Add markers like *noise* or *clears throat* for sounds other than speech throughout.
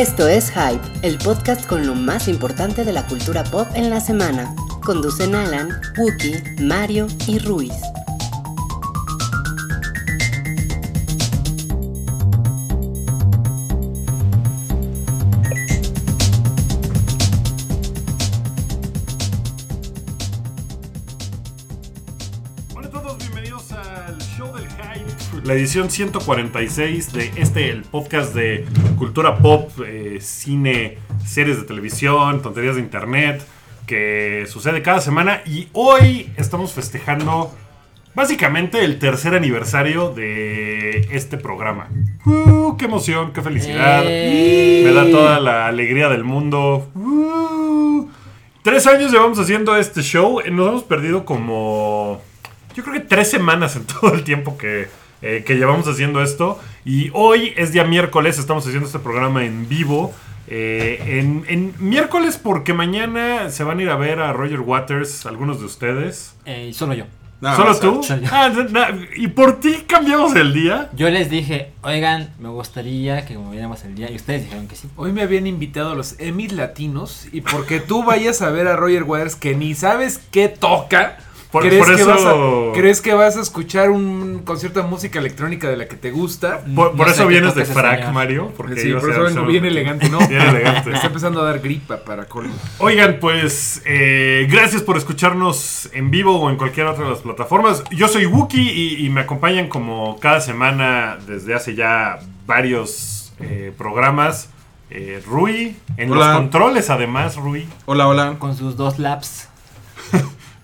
Esto es Hype, el podcast con lo más importante de la cultura pop en la semana. Conducen Alan, Wookie, Mario y Ruiz. La edición 146 de este, el podcast de cultura pop, eh, cine, series de televisión, tonterías de internet, que sucede cada semana y hoy estamos festejando básicamente el tercer aniversario de este programa. ¡Uh, ¡Qué emoción, qué felicidad! ¡Eh! Me da toda la alegría del mundo. ¡Uh! Tres años llevamos haciendo este show. Nos hemos perdido como. Yo creo que tres semanas en *laughs* todo el tiempo que, eh, que llevamos haciendo esto. Y hoy es día miércoles. Estamos haciendo este programa en vivo. Eh, en, en miércoles, porque mañana se van a ir a ver a Roger Waters, algunos de ustedes. Eh, solo yo. No, ¿Solo tú? Ah, ¿Y por ti cambiamos el día? Yo les dije, oigan, me gustaría que moviéramos el día. Y ustedes dijeron que sí. Hoy me habían invitado a los Emmys latinos y porque tú vayas a ver a Roger Waters que ni sabes qué toca. Por- ¿crees, por que eso- vas a, ¿Crees que vas a escuchar un concierto de música electrónica de la que te gusta? Por, eso vienes de frac. Mario. Porque sí, por eso vengo bien elegante, ¿no? Bien elegante. *laughs* Me está empezando a dar gripa para colmo. Oigan, pues eh, gracias por escucharnos en vivo o en cualquier otra de las plataformas. Yo soy Wookie y, y me acompañan como cada semana desde hace ya varios eh, programas. eh, Rui, en Hola. los controles además, Rui. Hola, hola. Con sus dos laps.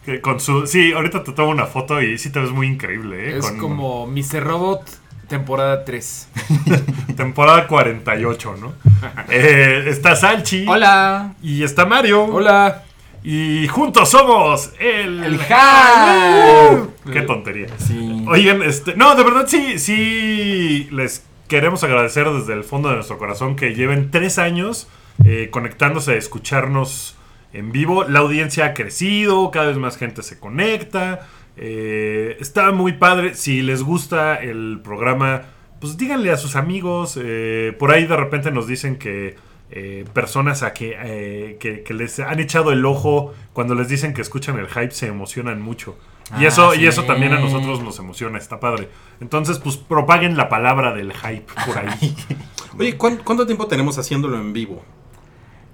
Que con su, sí, ahorita te tomo una foto y sí te ves muy increíble. ¿eh? Es Con como Mr. Robot temporada 3. *laughs* temporada 48, ¿no? *laughs* Eh, está Salchi. Hola. Y está Mario. Hola. Y juntos somos el... El Hype. ¡Qué tontería! Sí. Oigan, este, no, de verdad sí, sí les queremos agradecer desde el fondo de nuestro corazón que lleven tres años eh, conectándose a escucharnos en vivo. La audiencia ha crecido, cada vez más gente se conecta. eh, está muy padre. Si les gusta el programa, pues díganle a sus amigos. eh, por ahí de repente nos dicen que eh, personas a que, que, que les han echado el ojo cuando les dicen que escuchan el hype se emocionan mucho. Y Ah, eso, sí. y eso también a nosotros nos emociona, está padre. Entonces, pues propaguen la palabra del hype por ahí. *laughs* Oye, ¿cuán- ¿cuánto tiempo tenemos haciéndolo en vivo?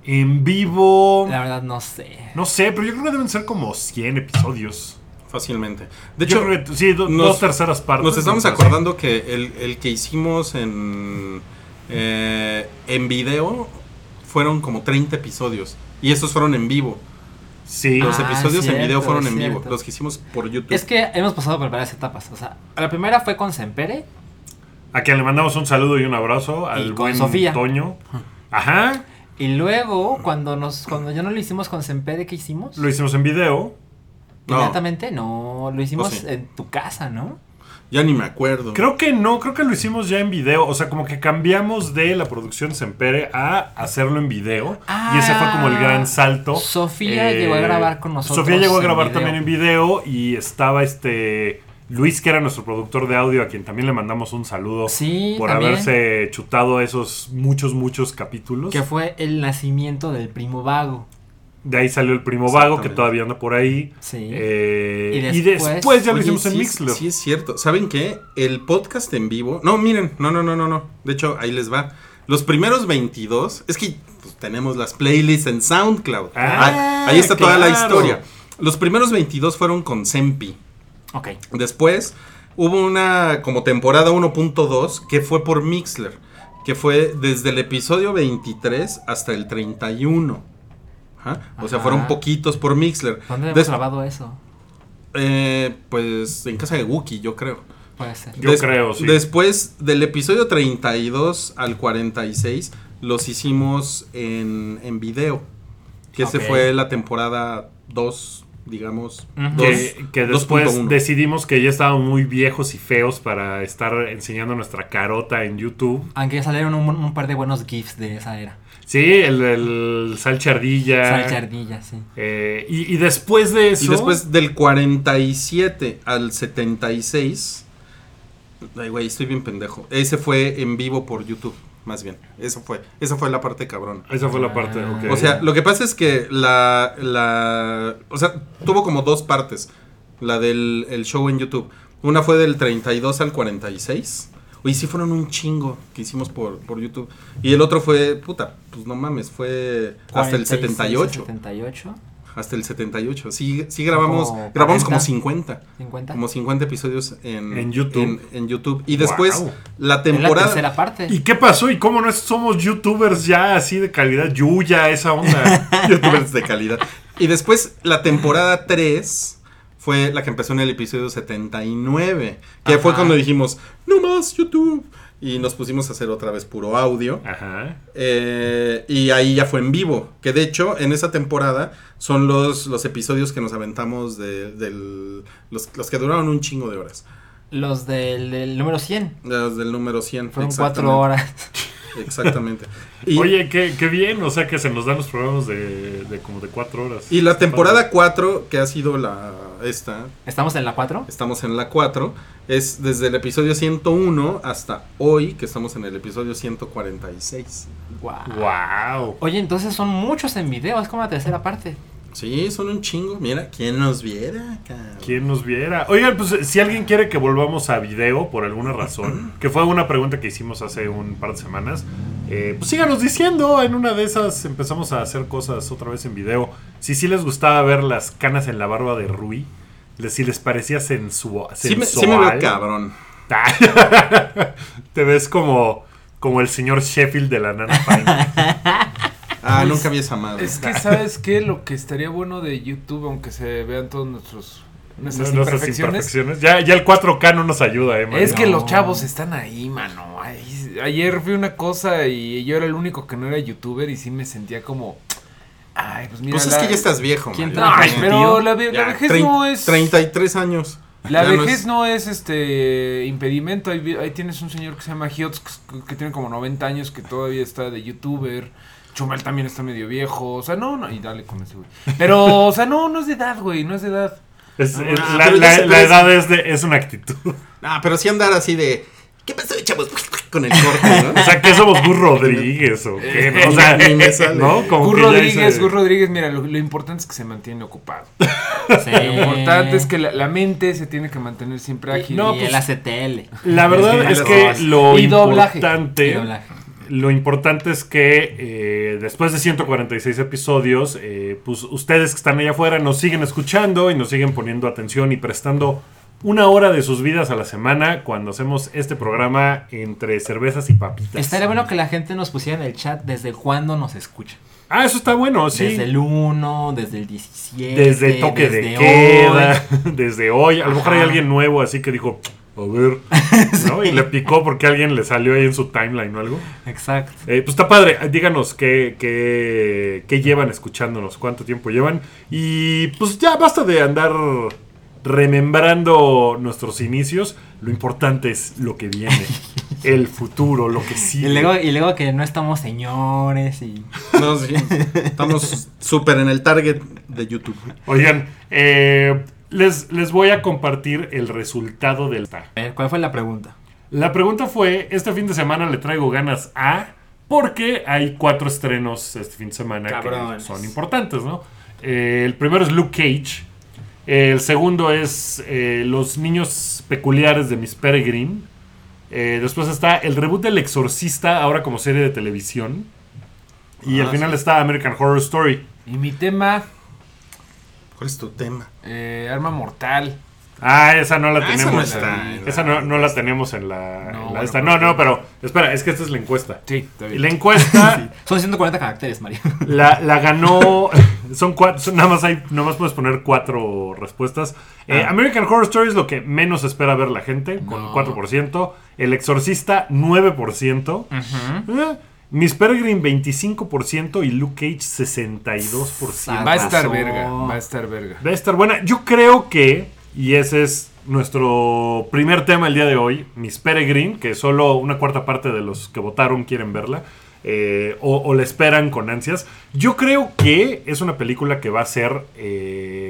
En vivo. La verdad no sé. No sé, pero yo creo que deben ser como 100 episodios. Fácilmente. De yo hecho, creo que sí, do- nos- dos terceras partes. nos estamos acordando que el, el que hicimos en, eh, en video fueron como 30 episodios. Y estos fueron en vivo. Sí. Los Ah, episodios en video fueron en vivo. Los que hicimos por YouTube. Es que hemos pasado por varias etapas. O sea, la primera fue con Sempere. A quien le mandamos un saludo y un abrazo al con buen Sofía. Toño. Ajá. Y luego, cuando nos cuando ya no lo hicimos con Sempere, ¿qué hicimos? Lo hicimos en video. Inmediatamente, no. Lo hicimos Oh, sí. en tu casa, ¿no? Ya ni me acuerdo. Creo que no, creo que lo hicimos ya en video. O sea, como que cambiamos de la producción Sempere a hacerlo en video. y ese fue como el gran salto. Ah, Sofía llegó a grabar con nosotros Sofía llegó a grabar también en video. Y estaba este. Luis, que era nuestro productor de audio, a quien también le mandamos un saludo Sí, por también. haberse chutado esos muchos, muchos capítulos. Que fue el nacimiento del primo vago. De ahí salió el primo vago, que todavía anda por ahí. Sí. Eh, Y y, después- ya lo Oye, hicimos en Mixler. Sí, es cierto. ¿Saben qué? El podcast en vivo. No, miren. No, no, no, no, no. De hecho, ahí les va. Los primeros 22. Es que pues, tenemos las playlists en SoundCloud. Ah, ahí, ahí está toda la historia. Los primeros 22 fueron con Sempi. Ok. Después hubo una como temporada 1.2 que fue por Mixler. Que fue desde el episodio 23 hasta el 31. Ajá. O sea, Ajá. fueron poquitos por Mixler. ¿Dónde hemos Des- grabado eso? eh, pues en casa de Wookie, yo creo. Puede ser. Yo creo, sí. Después del episodio 32 al 46, los hicimos en, en video. Que ese Ok. fue la temporada 2, digamos. Dos- que, que después 2.1. decidimos que ya estábamos muy viejos y feos para estar enseñando nuestra carota en YouTube. Aunque salieron un, un par de buenos GIFs de esa era. Sí, el, el salchardilla. Salchardilla, sí. Eh, y, y después de eso. Y después del 47 al 76. Ay, güey, estoy bien pendejo. Ese fue en vivo por YouTube. Más bien. Eso fue, esa fue la parte cabrón. Esa fue la parte. Ah. ok. O sea, lo que pasa es que la, la, o sea, tuvo como dos partes, la del el show en YouTube. Una fue del 32 al 46. Oye, sí fueron un chingo que hicimos por, por YouTube. Y el otro fue, puta, pues no mames, fue hasta el 46, 78. 78, Hasta el 78. Sí, sí grabamos, Como grabamos como 40. 50. 50. Como 50 episodios en, En YouTube. En, en YouTube. Y después, Wow. la Es la temporada... tercera parte. ¿Y qué pasó? ¿Y cómo no somos youtubers ya así de calidad? Yuya, esa onda. *laughs* youtubers de calidad. Y después la temporada 3 fue la que empezó en el episodio 79. Que fue cuando dijimos, no más YouTube. Y nos pusimos a hacer otra vez puro audio. Ajá. Eh, y ahí ya fue en vivo. Que de hecho, en esa temporada son los, los episodios que nos aventamos de, del. Los, los que duraron un chingo de horas. Los del, del número 100. Los del número 100. Fueron cuatro horas. *laughs* Exactamente. Y, Oye, qué, qué bien. O sea que se nos dan los programas de, de como de cuatro horas. y la temporada padre. 4, que ha sido la esta, ¿Estamos en la 4? estamos en la 4, es desde el episodio 101 hasta hoy, que estamos en el episodio 146. Wow. Wow. Oye, entonces son muchos en video, es como la tercera parte. Sí, son un chingo. Mira, ¿quién nos viera? cabrón? ¿Quién nos viera? Oigan, pues si alguien quiere que volvamos a video por alguna razón, *clears throat* que fue una pregunta que hicimos hace un par de semanas, eh, pues síganos diciendo. En una de esas empezamos a hacer cosas otra vez en video. Si sí les gustaba ver las canas en la barba de Rui, si les parecía sensua- Sí me, sensual. sí me veo cabrón. *laughs* Te ves como, como el señor Sheffield de la Nana Fine. *laughs* Ah, Pues, nunca vi esa madre. Es que, *laughs* ¿sabes qué? Lo que estaría bueno de YouTube, aunque se vean todos nuestros nuestras Nuestras imperfecciones, imperfecciones. Ya, ya el 4K no nos ayuda, eh, es que No. los chavos están ahí, mano. Ay, ayer fui una cosa y yo era el único que no era youtuber y sí me sentía como... Ay, pues mira... Pues es la- que ya estás viejo. ¿Quién trajo Ay, pero tío? la, ve- la vejez no es... 33 años. La Ya no vejez es- no es este impedimento. Ahí, vi- ahí tienes un señor que se llama Hiots que, que tiene como 90 años que todavía está de youtuber. Chumel también está medio viejo. O sea, no, no. Y dale con ese güey. Pero, o sea, no, no es de edad, güey. No es de edad. Es- es- la edad es, de, es una actitud. *laughs* Ah, pero sí andar así de. ¿Qué pasó, chavos? *laughs* Con el corte, ¿no? O sea, que somos Gus Rodríguez o qué, ¿no? O sea, sale. ¿no? Como Rodríguez, ese- Gus Rodríguez, mira, lo, lo importante es que se mantiene ocupado. *laughs* Sí. Lo importante es que la, la mente se tiene que mantener siempre ágil. No, y pues, el ACTL. La verdad Sí, es que lo Y doblaje. importante, Y doblaje. Lo importante es que eh, después de 146 episodios, eh, pues ustedes que están allá afuera nos siguen escuchando y nos siguen poniendo atención y prestando una hora de sus vidas a la semana cuando hacemos este programa entre cervezas y papitas. Estaría bueno que la gente nos pusiera en el chat desde cuándo nos escucha. Ah, eso está bueno, sí. Desde el 1, desde el 17. Desde toque de queda, hoy. *laughs* desde hoy. A lo mejor hay alguien nuevo así que dijo, a ver, *laughs* ¿no? Y le picó porque alguien le salió ahí en su timeline o algo. Exacto. Eh, pues está padre, díganos qué, qué, qué llevan escuchándonos, cuánto tiempo llevan. Y pues ya basta de andar remembrando nuestros inicios. Lo importante es lo que viene, *laughs* el futuro, lo que Y sigue. luego, y luego que no estamos señores y... No, sí. Estamos súper en el target de YouTube. Oigan, eh, les, les voy a compartir el resultado del... A ver, ¿cuál fue la pregunta? La pregunta fue, este fin de semana le traigo ganas a... Porque hay cuatro estrenos este fin de semana que son importantes, ¿no? Eh, el primero es Luke Cage. El segundo es eh, Los Niños Peculiares de Miss Peregrine. Eh, después está el reboot del Exorcista, ahora como serie de televisión. Y Ah, al final sí. está American Horror Story. Y mi tema, ¿Cuál es tu tema? eh, Arma Mortal. Ah, esa no la Ah, esa tenemos. no está. en- esa no, no la tenemos en la, en No, la bueno, esta. pues No, no, sí. pero espera, es que esta es la encuesta. Sí, está bien. La encuesta *laughs* Son 140 caracteres, Mario. *laughs* la, la ganó. *laughs* Son cuatro. son- nada más hay. Nada más puedes poner cuatro respuestas. Eh, Ah. American Horror Story es lo que menos espera ver la gente, con No. 4%. El Exorcista, 9%. Eh, Miss Peregrine, 25%. Y Luke Cage, 62%. Va a estar verga, va a estar verga. Va a estar buena. Yo creo que, y ese es nuestro primer tema el día de hoy, Miss Peregrine, que solo una cuarta parte de los que votaron quieren verla, eh, o, o la esperan con ansias. Yo creo que es una película que va a ser... eh,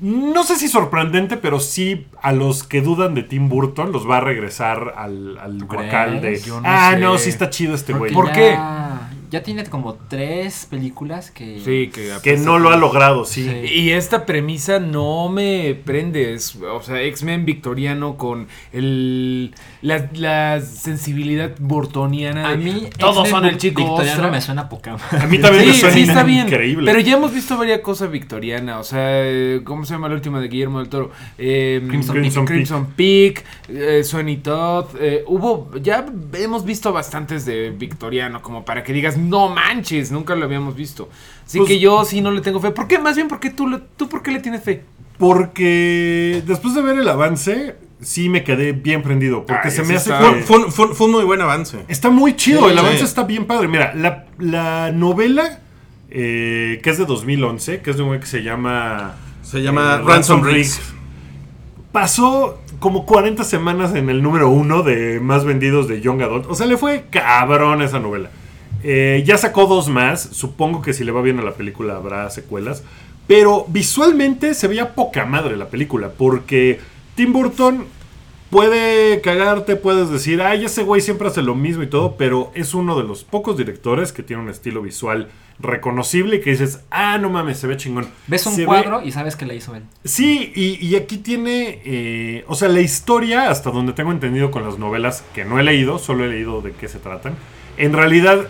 no sé si sorprendente, pero sí a los que dudan de Tim Burton los va a regresar al, al guacal de. Yo no ah, sé. no, sí está chido este güey. ¿Por qué? Ya tiene como tres películas que... Sí, que, Que no lo ha logrado, sí. Sí. Y esta premisa no me prende. Es, o sea, X-Men victoriano con el la, la sensibilidad burtoniana. A de mí, todos son el chico victoriano ostra. me suena poca A mí también me suena sí, está bien. increíble. Pero ya hemos visto varias cosas victoriana. O sea, eh, ¿cómo se llama la última de Guillermo del Toro? Eh, Crimson Peak. Crimson Peak, eh, Sweeney Todd. eh, hubo, ya hemos visto bastantes de victoriano, como para que digas, *laughs* no manches, nunca lo habíamos visto. Así Pues- que yo sí no le tengo fe. ¿Por qué? Más bien, ¿por qué tú, le- tú por qué le tienes fe? Porque después de ver el avance, sí me quedé bien prendido. Porque Ay, se me hace que. Fue, fue- fue- fue un muy buen avance. Está muy chido, Sí. el avance está bien padre. Mira, la, la novela, eh, que es de 2011, que es de un güey que se llama... Se llama eh, Ransom Rick, Riggs. Pasó como 40 semanas en el número uno de más vendidos de Young Adult. O sea, le fue cabrón esa novela. Eh, ya sacó dos más. Supongo que si le va bien a la película habrá secuelas. Pero visualmente se veía poca madre la película. Porque Tim Burton puede cagarte, puedes decir, ay, ese güey siempre hace lo mismo y todo. Pero es uno de los pocos directores que tiene un estilo visual reconocible y que dices, ah, no mames, se ve chingón. Ves un Se ve- cuadro y sabes que la hizo él. Sí, y, y aquí tiene, eh, o sea, la historia, hasta donde tengo entendido con las novelas que no he leído, solo he leído de qué se tratan, en realidad,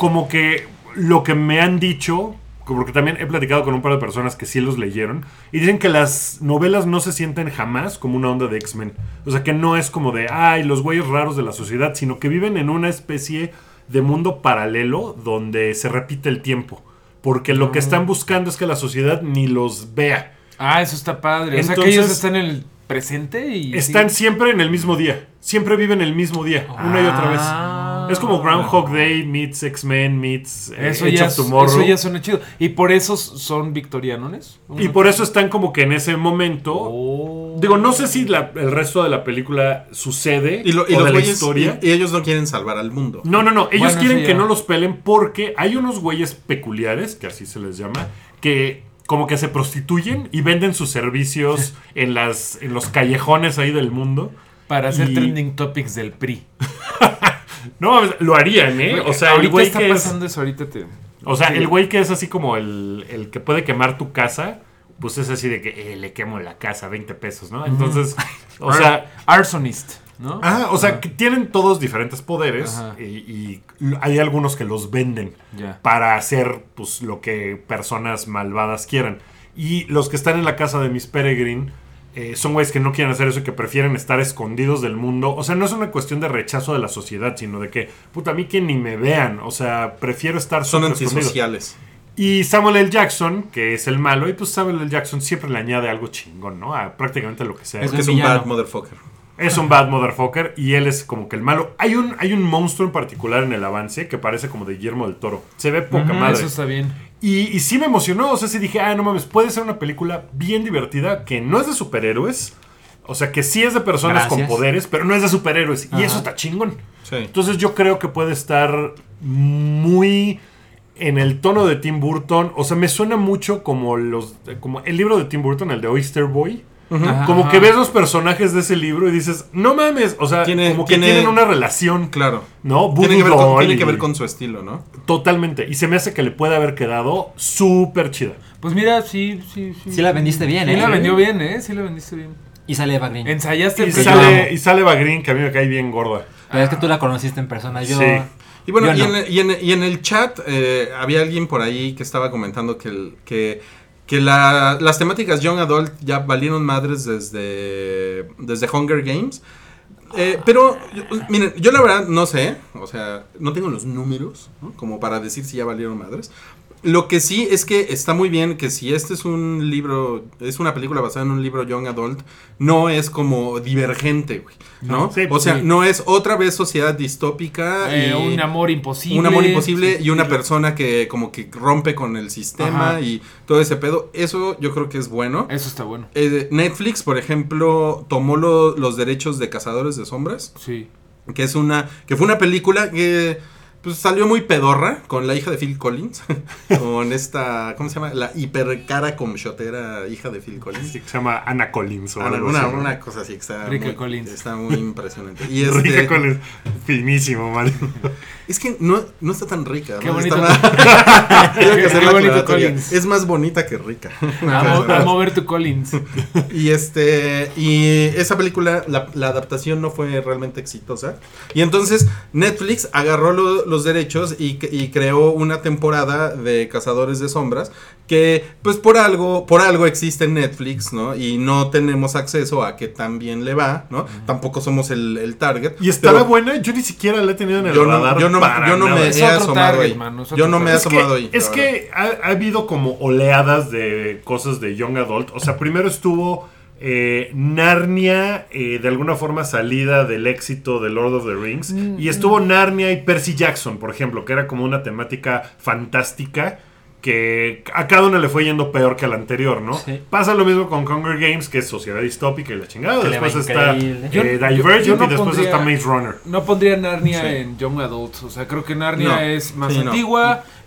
como que lo que me han dicho, porque también he platicado con un par de personas que sí los leyeron, y dicen que las novelas no se sienten jamás como una onda de X-Men. O sea, que no es como de, ay, los güeyes raros de la sociedad, sino que viven en una especie de mundo paralelo donde se repite el tiempo. Porque lo que están buscando es que la sociedad ni los vea. Ah, eso está padre. o sea, que Entonces- ellos están en el presente y... Están sí. siempre en el mismo día. Siempre viven el mismo día, una y otra vez. Ah. Es como Groundhog Day meets X-Men meets eh, Eso Edge ya, of Tomorrow. eso ya suena chido. ¿Y por eso son victorianones? Y por eso están como que en ese momento. Oh. Digo, no sé si la- el resto de la película sucede Y, lo- y o los de la güeyes- historia. y- y ellos no quieren salvar al mundo. No, no, no. Ellos Bueno, quieren sí, que no los pelen porque hay unos güeyes peculiares, que así se les llama, que como que se prostituyen y venden sus servicios *laughs* en las en los callejones ahí del mundo. Para hacer Y- trending topics del PRI. *laughs* No, lo harían, ¿eh? O sea, el güey está que es, pasando eso, ahorita te... o sea, Sí. el güey que es así como el, el que puede quemar tu casa, pues es así de que eh, le quemo la casa 20 pesos, ¿no? Entonces, *laughs* o sea, Arsonist, ¿no? ah, o sea, que tienen todos diferentes poderes y, y hay algunos que los venden Ya. para hacer pues lo que personas malvadas quieran. Y los que están en la casa de Miss Peregrine eh, son güeyes que no quieren hacer eso y que prefieren estar escondidos del mundo. O sea, no es una cuestión de rechazo de la sociedad, sino de que, puta, a mí que ni me vean. O sea, prefiero estar Son escondido. antisociales. Y Samuel L. Jackson, que es el malo, y pues Samuel L. Jackson siempre le añade algo chingón, ¿no? A prácticamente lo que sea. Es Porque es un villano. bad motherfucker. Es un bad motherfucker y él es como que el malo. Hay un, hay un monstruo en particular en el avance que parece como de Guillermo del Toro. Se ve poca Ujú, madre. Eso está bien. Y, y sí me emocionó. O sea, sí dije, ah, no mames, puede ser una película bien divertida que no es de superhéroes. O sea, que sí es de personas Gracias. con poderes, pero no es de superhéroes. Y eso está chingón. Sí. Entonces yo creo que puede estar muy en el tono de Tim Burton. O sea, me suena mucho como los como el libro de Tim Burton, el de Oyster Boy. Ajá. Como que ves los personajes de ese libro y dices, no mames, o sea, Tiene- como que tiene- tienen una relación, Claro. ¿no? Tiene que, ver con, tiene que ver con su estilo, ¿no? Totalmente. Y se me hace que le puede haber quedado súper chida. Pues mira, sí, sí, sí. Sí la vendiste bien, Sí ¿eh? la vendió bien, ¿eh? Sí la vendiste bien. Y sale Eva Green. Ensayaste Y sale, y sale Eva Green, que a mí me cae bien gorda. Pero es que tú la conociste en persona. Yo. Sí. Y bueno, y, no. en, y en- y en el chat eh, había alguien por ahí que estaba comentando que, el- que, que la- las temáticas Young Adult ya valieron madres desde, desde Hunger Games. Eh, pero, miren, yo la verdad no sé, o sea, no tengo los números como para decir si ya valieron madres. Lo que sí es que está muy bien que si este es un libro, es una película basada en un libro Young Adult, no es como divergente, güey, ¿no? Sí, o sea, sí. no es otra vez sociedad distópica Eh, y un amor imposible. un amor imposible Sí, y una persona que como que rompe con el sistema Ajá. y todo ese pedo. Eso yo creo que es bueno. Eso está bueno. Eh, Netflix, por ejemplo, tomó lo- los derechos de Cazadores de Sombras, Sí. que es una que fue una película que pues salió muy pedorra con la hija de Phil Collins. *laughs* con esta, ¿cómo se llama? La hipercara comshotera hija de Phil Collins. Sí, que se llama Anna Collins o Ana- algo una, así, ¿no? una cosa así que está, Rica muy, Collins. está muy *laughs* impresionante. Y Rica este, Collins. Finísimo, man. es que no, no está tan rica. Qué ¿no? bonito. *laughs* Está- Tengo que Qué- hacer qué la bonito. Collins. Es más bonita que rica. Amo, amo ver tu Collins. Y este y esa película, la, la adaptación no fue realmente exitosa. Y entonces Netflix agarró lo- los derechos y, creó una temporada de Cazadores de Sombras que pues por algo por algo existe en Netflix, ¿no? Y no tenemos acceso a que tan bien le va, ¿no? Tampoco somos el, el target. Y estaba pero buena, yo ni siquiera la he tenido en el yo no, yo no, para yo no nada. me Es he asomado target, ahí. es yo no me he Es asomado que, ahí. es que ha, ha habido como oleadas de cosas de Young Adult. O sea, primero estuvo eh, Narnia, eh, de alguna forma salida del éxito de Lord of the Rings. Mm, Y estuvo Narnia y Percy Jackson, por ejemplo, que era como una temática fantástica. Que a cada uno le fue yendo peor que al anterior, ¿no? Sí. Pasa lo mismo con Hunger Games, que es sociedad distópica y la chingada. Que Después está eh, Yo- Divergent yo no y después pondría- está Maze Runner. No pondría Narnia Sí. en Young Adults. O sea, creo que Narnia No. es más Sí, no.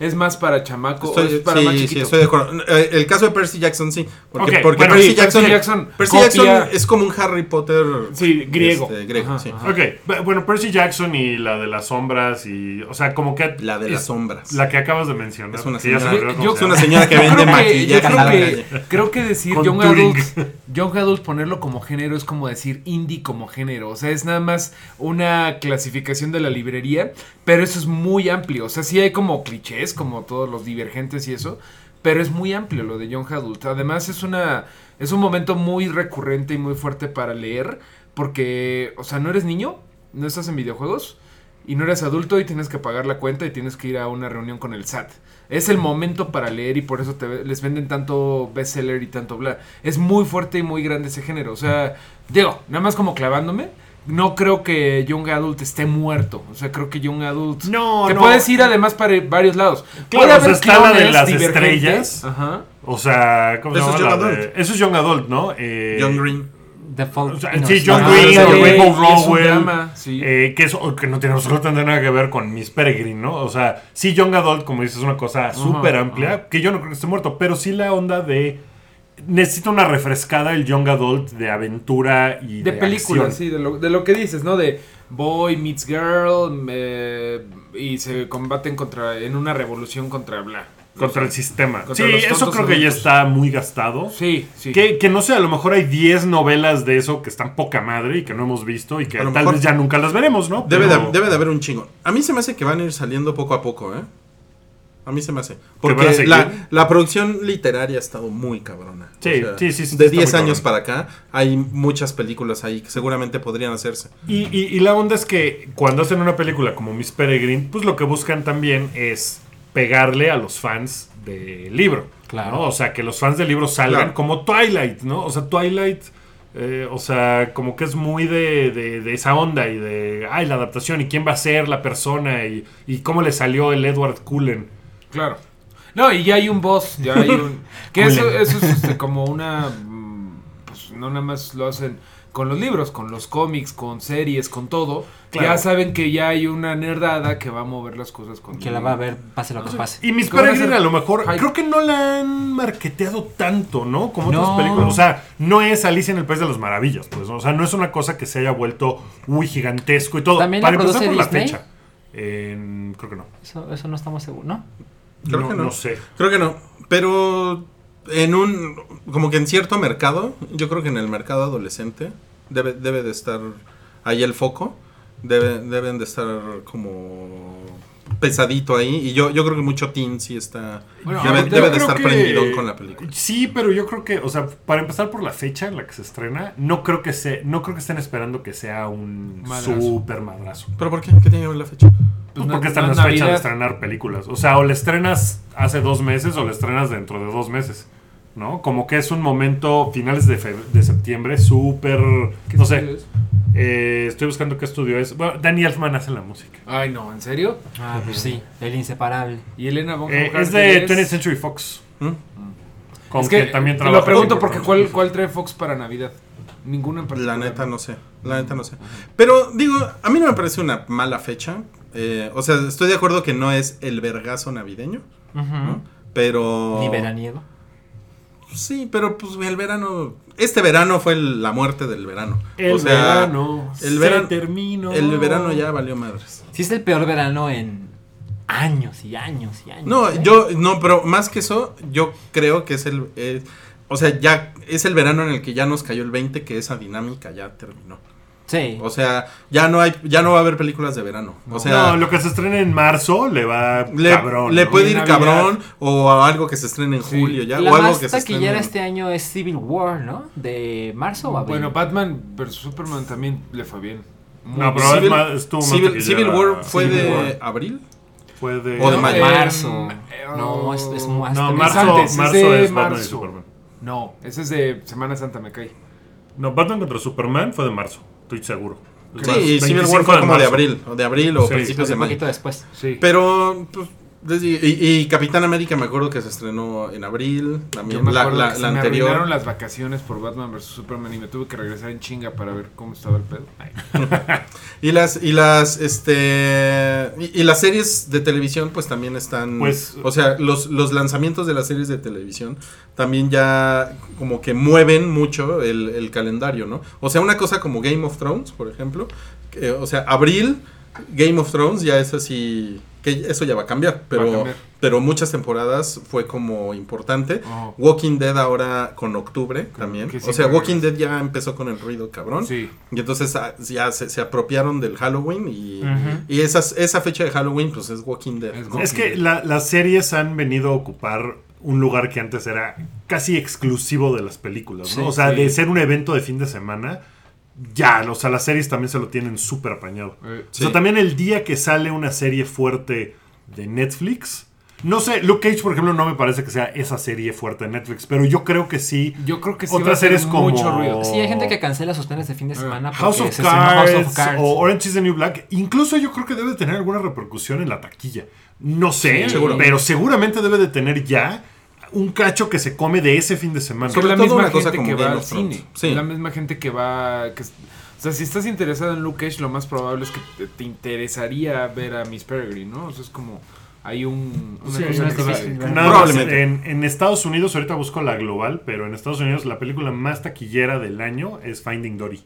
Es más para chamaco, Estoy- es para sí, más sí, chiquito. estoy de acuerdo. Eh, El caso de Percy Jackson, sí. Porque, Ok, porque bueno, Percy, sí, Jackson, Percy Jackson Percy copia- Jackson es como un Harry Potter Sí, griego. este, griego, Ajá, sí. ajá. Ok, bu- bueno, Percy Jackson y la de las sombras y, o sea, como que... La de las sombras. La que acabas de mencionar. Es una se señora- yo- se es una llama. señora que vende maquillaje. creo en la que, calle. creo que decir Con Young Turing. Adults, Young Adults, ponerlo como género es como decir indie como género. O sea, es nada más una clasificación de la librería, pero eso es muy amplio. O sea, sí hay como clichés, como todos los divergentes y eso, pero es muy amplio lo de Young Adult. Además, es una es un momento muy recurrente y muy fuerte para leer, porque, o sea, no eres niño, no estás en videojuegos. Y no eres adulto y tienes que pagar la cuenta y tienes que ir a una reunión con el SAT. Es el momento para leer y por eso te, les venden tanto bestseller y tanto bla. Es muy fuerte y muy grande ese género. O sea, digo, nada más como clavándome. No creo que Young Adult esté muerto. O sea, creo que Young Adult. No, Te no. puedes ir además para varios lados. Claro, Puede o sea, está la de las estrellas. Ajá. O sea, ¿cómo se es llama? Young Adult. Eso es Young Adult, ¿no? Eh, John Green. Default. O sea, no, sí, John Ah, Green, sí. Rainbow Rowell, drama, sí. eh, que, es, que no tiene absolutamente nada que ver con Miss Peregrine, ¿no? O sea, sí, Young Adult, como dices, es una cosa súper amplia, que yo no creo que esté muerto, pero sí la onda de... Necesita una refrescada el Young Adult de aventura y de, De películas, acción. sí, de lo, de lo que dices, ¿no? De boy meets girl eh, y se combaten contra en una revolución contra bla. Contra el sistema. Contra sí, eso creo que ya está muy gastado. Sí, sí. Que, que no sé, a lo mejor hay 10 novelas de eso que están poca madre y que no hemos visto y que A lo tal mejor- vez ya nunca las veremos, ¿no? Debe, Pero- de, debe de haber un chingo. A mí se me hace que van a ir saliendo poco a poco, ¿eh? A mí se me hace. Porque la, la producción literaria ha estado muy cabrona. Sí, sí, sí, sí, De está 10 muy años cabrón. para acá hay muchas películas ahí que seguramente podrían hacerse. Y, y- y la onda es que cuando hacen una película como Miss Peregrine, pues lo que buscan también es pegarle a los fans del libro. Claro. ¿no? O sea, que los fans del libro salgan Claro. como Twilight, ¿no? O sea, Twilight, eh, o sea, como que es muy de, de- de esa onda y de, ay, la adaptación y quién va a ser la persona y, y cómo le salió el Edward Cullen. Claro. No, y ya hay un boss, ya hay un... *laughs* Que eso, eso es este, *laughs* como una... mm, Pues no nada más lo hacen con los libros, con los cómics, con series, con todo. Claro. Ya saben que ya hay una nerdada que va a mover las cosas con... Que la va a ver, pase lo que pase. Y Miss ¿Cómo va a Peregrine a lo mejor, Hype. creo que no la han marketeado tanto, ¿no? Como otras películas. O sea, no es Alicia en el País de las Maravillas, pues. O sea, no es una cosa que se haya vuelto, uy, gigantesco y todo. ¿También Para la empezar por la fecha. Creo que no. Eso, eso no estamos seguros, ¿no? Creo no, que no. no sé. Creo que no. Pero en un. Como que en cierto mercado, yo creo que en el mercado adolescente debe, debe de estar ahí el foco. Debe, deben de estar como pesadito ahí. Y yo, yo creo que mucho teen sí está. Bueno, debe debe de estar que- prendidón con la película. Sí, pero yo creo que, o sea, para empezar por la fecha en la que se estrena, no creo que se, no creo que estén esperando que sea un Madrazo. super madrazo. ¿Pero por qué? ¿Qué tiene que ver la fecha? Pues no- porque están las fechas de estrenar películas. O sea, o la estrenas hace dos meses o la estrenas dentro de dos meses. ¿No? Como que es un momento, finales de, fe- de septiembre, súper. ¿Qué No sé. eh, estoy buscando qué estudio es. Bueno, Danny Elfman hace la música. Ay, no, ¿en serio? Ah, pues sí, el inseparable. Y Elena Bonham Eh, es de 20th Century Fox. ¿Mm? Con Es que también te trabaja. lo pregunto porque. ¿cuál, ¿cuál trae Fox para Navidad? Ninguna en particular. La neta no sé. La neta no sé. Pero digo, a mí no me parece una mala fecha. Eh, o sea, estoy de acuerdo que no es el vergazo navideño, ¿no? Pero... Ni veraniego. Sí, pero pues el verano... Este verano fue el- la muerte del verano. El o sea, verano el se verano- terminó. El verano ya valió madres. Sí es el peor verano en años y años y años. No, ¿eh? yo, no, pero más que eso, yo creo que es el... eh, o sea, ya es el verano en el que ya nos cayó el 20, que esa dinámica ya terminó. Sí. O sea, ya no hay, ya no va a haber películas de verano. O sea, no, lo que se estrena en marzo le va le, cabrón. le ¿no? puede Y ir Navidad. cabrón o a algo que se estrene en Sí. julio ya la o algo más que se estrene taquillera en- este año es Civil War, ¿no? De marzo o abril. Bueno, Batman vs Superman también le fue bien. Muy No, pero es Civil, más- estuvo más Civil- Civil War fue Civil de War. abril. Fue de... O de mayo. Marzo. eh, No, es- es más- No, Es marzo, antes, es marzo de es Batman y marzo. Superman. No, ese es de Semana Santa, me cae. No, Batman contra Superman fue de marzo, estoy seguro. Sí, y Civil 25 War fue como de abril, o de abril o Sí, principios de un mayo. poquito después. Sí. Pero pues, y, y Capitán América me acuerdo que se estrenó en abril, también la, se la me anterior. arruinaron las vacaciones por Batman vs Superman y me tuve que regresar en chinga para ver cómo estaba el pedo. *laughs* Y las, y las, este, y, y las series de televisión, pues también están, Pues- o sea, los, los lanzamientos de las series de televisión también ya como que mueven mucho el, el calendario, ¿no? O sea, una cosa como Game of Thrones, por ejemplo, que, o sea, abril, Game of Thrones ya es así, que eso ya va a cambiar, pero, Va a cambiar. pero muchas temporadas fue como importante. Oh. Walking Dead ahora con octubre también. que O sea, Walking. Dead ya empezó con el ruido cabrón. Sí. Y entonces ah, ya se, se apropiaron del Halloween y, y esas, esa fecha de Halloween pues es Walking Dead. Es ¿no? Es que la- las series han venido a ocupar un lugar que antes era casi exclusivo de las películas, ¿no? Sí, o sea, sí. de ser un evento de fin de semana, ya, o sea, las series también se lo tienen súper apañado. Eh, O sea, también el día que sale una serie fuerte de Netflix, no sé, Luke Cage, por ejemplo, no me parece que sea esa serie fuerte de Netflix, pero yo creo que sí. Yo creo que sí Otras va a hacer series como- mucho ruido. Sí, hay gente que cancela sus planes de fin de semana porque House of, se Cards, House of Cards. o Orange is the New Black, incluso yo creo que debe tener alguna repercusión en la taquilla. No sé, Sí. seguro, pero seguramente debe de tener ya un cacho que se come de ese fin de semana. Sobre la misma gente que va al cine. Sí. La misma gente que va. Que, o sea, si estás interesado en Luke Cage, lo más probable es que te, te interesaría ver a Miss Peregrine, ¿no? O sea, es como. Hay un, una Sí, cosa en Estados Unidos, ahorita busco la global, pero en Estados Unidos la película más taquillera del año es Finding Dory.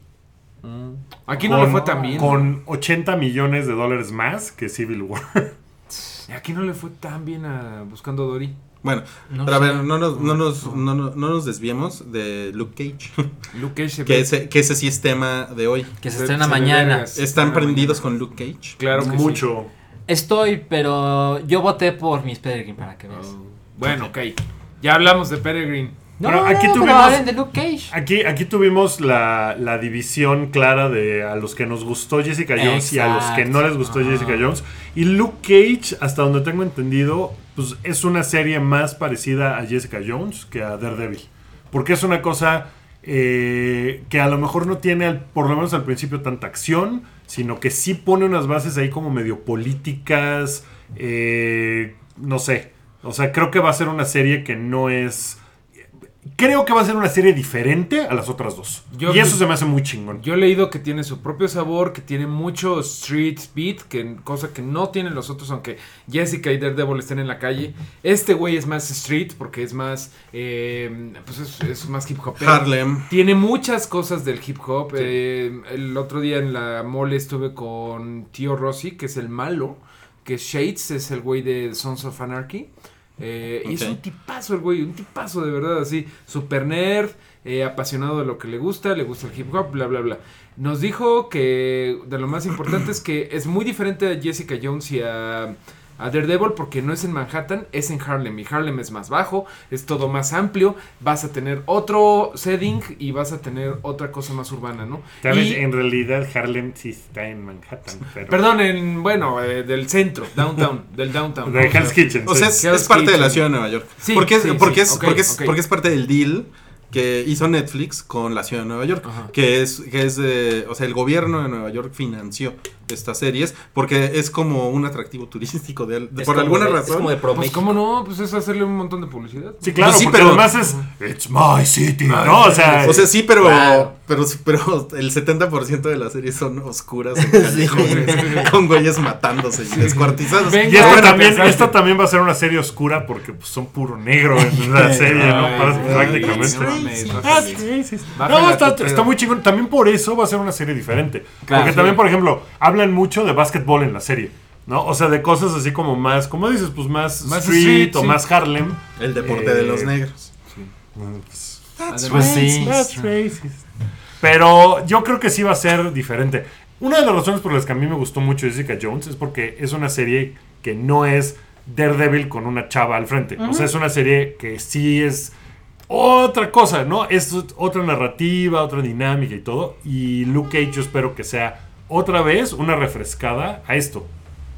Mm. Aquí no le fue tan bien. Con 80 millones de dólares más que Civil War. *laughs* Aquí no le fue tan bien a Buscando Dory. Bueno, No pero a ver, no nos, no, nos, no, no- no nos desviemos de Luke Cage, *laughs* Luke Cage se que ve- ese, que ese sí es tema de hoy. que se se- estrena se mañana. ¿Están prendidos mañana. con Luke Cage? Claro que sí. Mucho. Estoy, pero yo voté por Miss Peregrine para que veas. Oh. Bueno, ok. Ya hablamos de Peregrine. No, Bueno, aquí no, pero tuvimos- hablen de Luke Cage. Aquí, aquí tuvimos la, la división clara de a los que nos gustó Jessica Jones y a los que no les gustó. Jessica Jones. Y Luke Cage, hasta donde tengo entendido, pues es una serie más parecida a Jessica Jones que a Daredevil. Porque es una cosa eh, que a lo mejor no tiene, al- por lo menos al principio, tanta acción, sino que sí pone unas bases ahí como medio políticas, eh, no sé. O sea, creo que va a ser una serie que no es... Creo que va a ser una serie diferente a las otras dos. Yo- y eso se me hace muy chingón. Yo he leído que tiene su propio sabor, que tiene mucho street beat, que cosa que no tienen los otros, aunque Jessica y Daredevil estén en la calle. Este güey es más street porque es más, eh, pues es, es más hip hop. Harlem. Tiene muchas cosas del hip hop. eh, el otro día en la mole estuve con Tío Rossi, que es el malo, que Shades es el güey de Sons of Anarchy. Eh, Y es un tipazo el güey, un tipazo de verdad, así, super nerd, eh, apasionado de lo que le gusta, le gusta el hip hop, bla, bla, bla. Nos dijo que de lo más importante es que es muy diferente a Jessica Jones y a, a Daredevil porque no es en Manhattan, es en Harlem. Y Harlem es más bajo, es todo más amplio, vas a tener otro setting y vas a tener otra cosa más urbana, ¿no? Tal vez Y- en realidad Harlem sí está en Manhattan. Pero Perdón, en, bueno, eh, del centro, downtown, *laughs* del downtown. De O sea, Hell's Kitchen. O sea, es, parte de la ciudad de Nueva York. Sí, porque es, sí, porque, sí, es, porque, es, ok. porque es parte del deal que hizo Netflix con la ciudad de Nueva York. Ajá. Que es, que es de, o sea, el gobierno de Nueva York financió estas series porque es como un atractivo turístico de, por como alguna de- razón. Es como de Pues cómo no, pues es hacerle un montón de publicidad. Sí, claro, Pues sí, pero- además es It's my city, ¿no? O sea, O sea, sí, pero, Claro. pero, pero el 70% de las series son oscuras callejones, *laughs* con güeyes matándose y descuartizados. Venga, y esta bueno, también, esta también va a ser una serie oscura porque pues, son puro negro en la serie, ¿no? Prácticamente. no Ah, está, muy chingón. También por eso va a ser una serie diferente. Claro, Porque sí. también, por ejemplo, hablan mucho de básquetbol en la serie. ¿No? O sea, de cosas así como más, como dices, pues más, Más street, street, o sí. más Harlem. El deporte Eh, de los negros. Pues sí. That's racist. Pero yo creo que sí va a ser diferente. Una de las razones por las que a mí me gustó mucho Jessica Jones es porque es una serie que no es Daredevil con una chava al frente. O sea, es una serie que sí es otra cosa, ¿no? Es otra narrativa, otra dinámica y todo. Y Luke Cage yo espero que sea otra vez una refrescada a esto.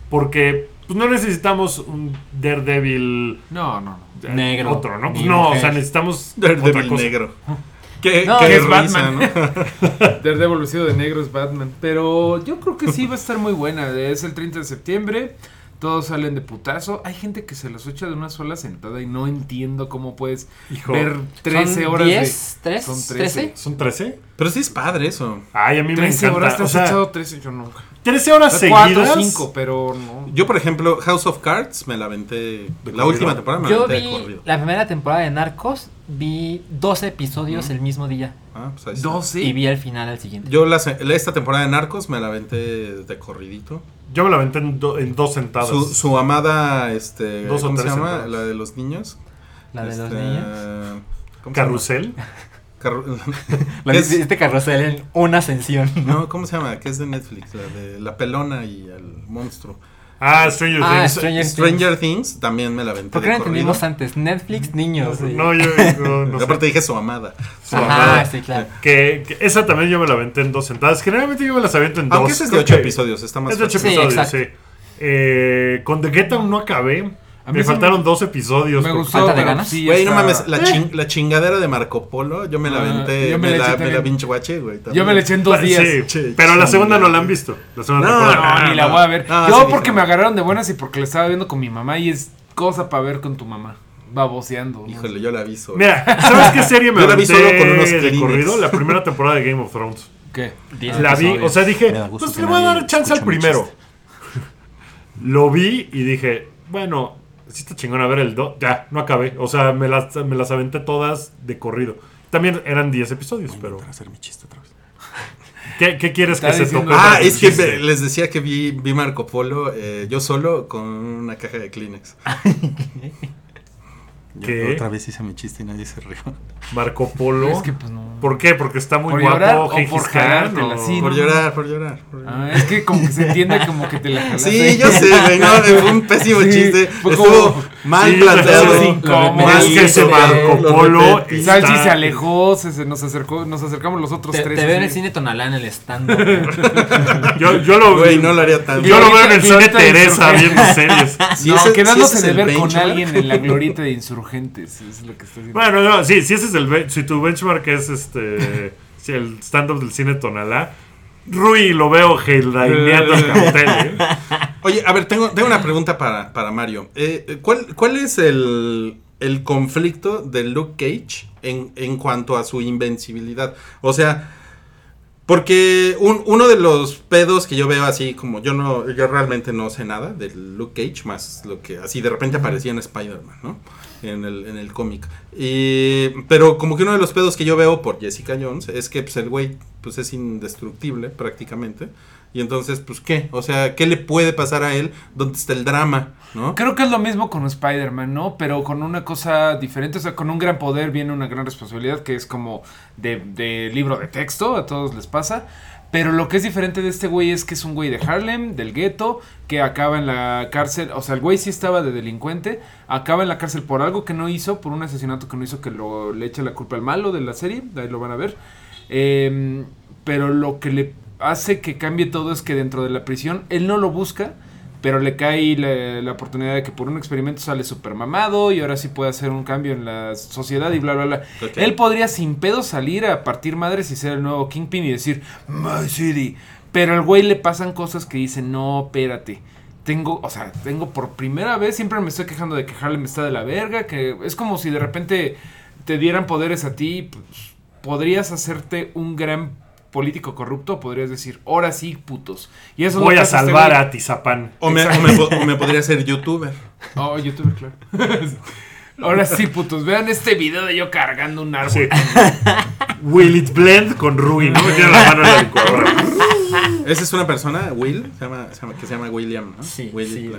Porque pues, no necesitamos un Daredevil No, no, no. eh, Negro. Otro, ¿no? Pues no, o sea, necesitamos otra Daredevil cosa. negro. *laughs* Qué, No, qué es risa, Batman. ¿no? *laughs* Daredevil vestido de negro es Batman. Pero yo creo que sí va a estar muy buena. Es el 30 de septiembre. Todos salen de putazo. Hay gente que se los echa de una sola sentada y no entiendo cómo puedes Hijo, ver 13 ¿Son horas 10? de... ¿3? Son 13. ¿Son 13? Pero sí es padre eso. Ay, a mí me 13 encanta. horas te o has sea, echado 13, yo nunca. 13 horas 4 seguidas. o 5, pero no. Yo, por ejemplo, House of Cards me la aventé. ¿De la corrido? última temporada me la Yo aventé de vi corrido. la primera temporada de Narcos, vi 12 episodios el mismo día Ah, pues ahí está. 12. y vi el final al siguiente. Yo la, esta temporada de Narcos me la aventé de corridito. Yo me la aventé en, do- en dos sentadas. Su, su amada, este, Dos ¿cómo se llama? sentadas. La de los niños. la de los Este, niños. ¿cómo se llama? Carrusel. Carru- *laughs* *laughs* La es- este carrusel en una ascensión. no, ¿cómo se llama? Que es de Netflix, la de la pelona y el monstruo. Ah, Stranger Ah, Things. Stranger, Stranger Things también me la aventé ¿Por qué no entendimos antes? Netflix, niños. sí. No, yo no, no *laughs* sé. Aparte dije su amada. Su Ajá, amada. sí, claro. Que, que esa también yo me la aventé en dos sentadas. Generalmente yo me las aviento en dos. Aunque es de ocho que- episodios, está más Es de ocho. Sí, episodios, sí. Eh, con The Get Down no acabé. A mí Me faltaron me- dos episodios. Me gustó, ¿Falta de ganas? sí Güey, no mames, la, ching- la chingadera de Marco Polo, yo me la Ah, aventé, yo me me, la la, me la pinche guache, güey. también. Yo me le eché en dos Sí, días. Che, pero la segunda no la han visto. La segunda No, temporada. No, ni la voy a ver. Ah, Yo sí, porque no. me agarraron de buenas y porque la estaba viendo con mi mamá y es cosa para ver con tu mamá. Baboseando. ¿no? Híjole, yo la aviso. Mira, ¿sabes qué serie *laughs* me Yo la vi aventé solo con unos de corrido? La primera temporada de Game of Thrones. ¿Qué? La vi, o sea, dije, pues le voy a dar chance al primero. Lo vi y dije, bueno, sí está chingón a ver el 2. Ya, no acabé. O sea, me las, me las aventé todas de corrido. También eran 10 episodios, pero. Para hacer mi chiste otra vez. *laughs* ¿Qué, qué quieres que se tope? Ah, es que me- les decía que vi, vi Marco Polo eh, yo solo con una caja de Kleenex. *laughs* Yo ¿Qué? Otra vez hice mi chiste y nadie se rió. Marco Polo. Es que pues no. ¿Por qué? Porque está muy ¿Por llorar guapo o por Khan, jalártela? o- Sí, Por llorar, por llorar. por llorar. Ah, es que como que se entiende como que te la *laughs* jalaste. Sí, yo sé, güey, no, fue un pésimo *laughs* Sí, chiste. fue Estuvo como- mal Sí, planteado. Es que ese Marco lo Polo está- Salchi se alejó, se, se nos acercó, nos acercamos los otros Te, tres. te veo en el cine Tonalá en el stand. *laughs* Yo, yo lo, Güey, no lo haría tanto. yo lo veo en el cine Teresa viendo series. No, quedándose de ver con alguien en la glorieta de insurgentes. Es lo que está haciendo. Bueno, no, sí, si ese es el si tu benchmark es este *laughs* si el stand-up del cine Tonalá, Rui lo veo headlineando el *laughs* cartel, ¿eh? Oye, a ver, tengo, tengo una pregunta para, para Mario. Eh, ¿cuál, ¿Cuál es el, el conflicto de Luke Cage en, en cuanto a su invencibilidad? O sea, porque un- uno de los pedos que yo veo así, como yo no, yo realmente no sé nada del Luke Cage, más lo que así de repente aparecía en Spider-Man, ¿no? En el, en el cómic. Y, pero como que uno de los pedos que yo veo por Jessica Jones es que pues, el güey pues, es indestructible prácticamente. Y entonces, pues, ¿qué? O sea, ¿qué le puede pasar a él? ¿Dónde está el drama? ¿No? Creo que es lo mismo con Spider-Man, ¿no? Pero con una cosa diferente. O sea, con un gran poder viene una gran responsabilidad que es como de, de libro de texto, a todos les pasa. Pero lo que es diferente de este güey es que es un güey de Harlem, del gueto, que acaba en la cárcel. O sea, el güey sí estaba de delincuente, acaba en la cárcel por algo que no hizo, por un asesinato que no hizo, que lo, le echa la culpa al malo de la serie. Ahí lo van a ver. Eh, pero lo que le hace que cambie todo es que dentro de la prisión él no lo busca, pero le cae la, la oportunidad de que por un experimento sale super mamado y ahora sí puede hacer un cambio en la sociedad y bla, bla, bla. Él podría sin pedo salir a partir madres y ser el nuevo Kingpin y decir, My City. Pero al güey le pasan cosas que dicen, no, espérate. Tengo, o sea, tengo por primera vez, siempre me estoy quejando de que Harlem está de la verga, que es como si de repente te dieran poderes a ti, pues, podrías hacerte un gran político corrupto, podrías decir, ahora sí, putos. Y eso Voy a este salvar a Tizapán. O me, o me o me podría ser youtuber. *laughs* Oh, youtuber, claro. *laughs* ahora sí, putos, vean este video de yo cargando un árbol. Sí. *laughs* Will it blend con Rui, ¿no? Tiene la mano en la licuadora. Esa es una persona, Will, se llama, se llama- que se llama William, ¿no? Sí, Will sí.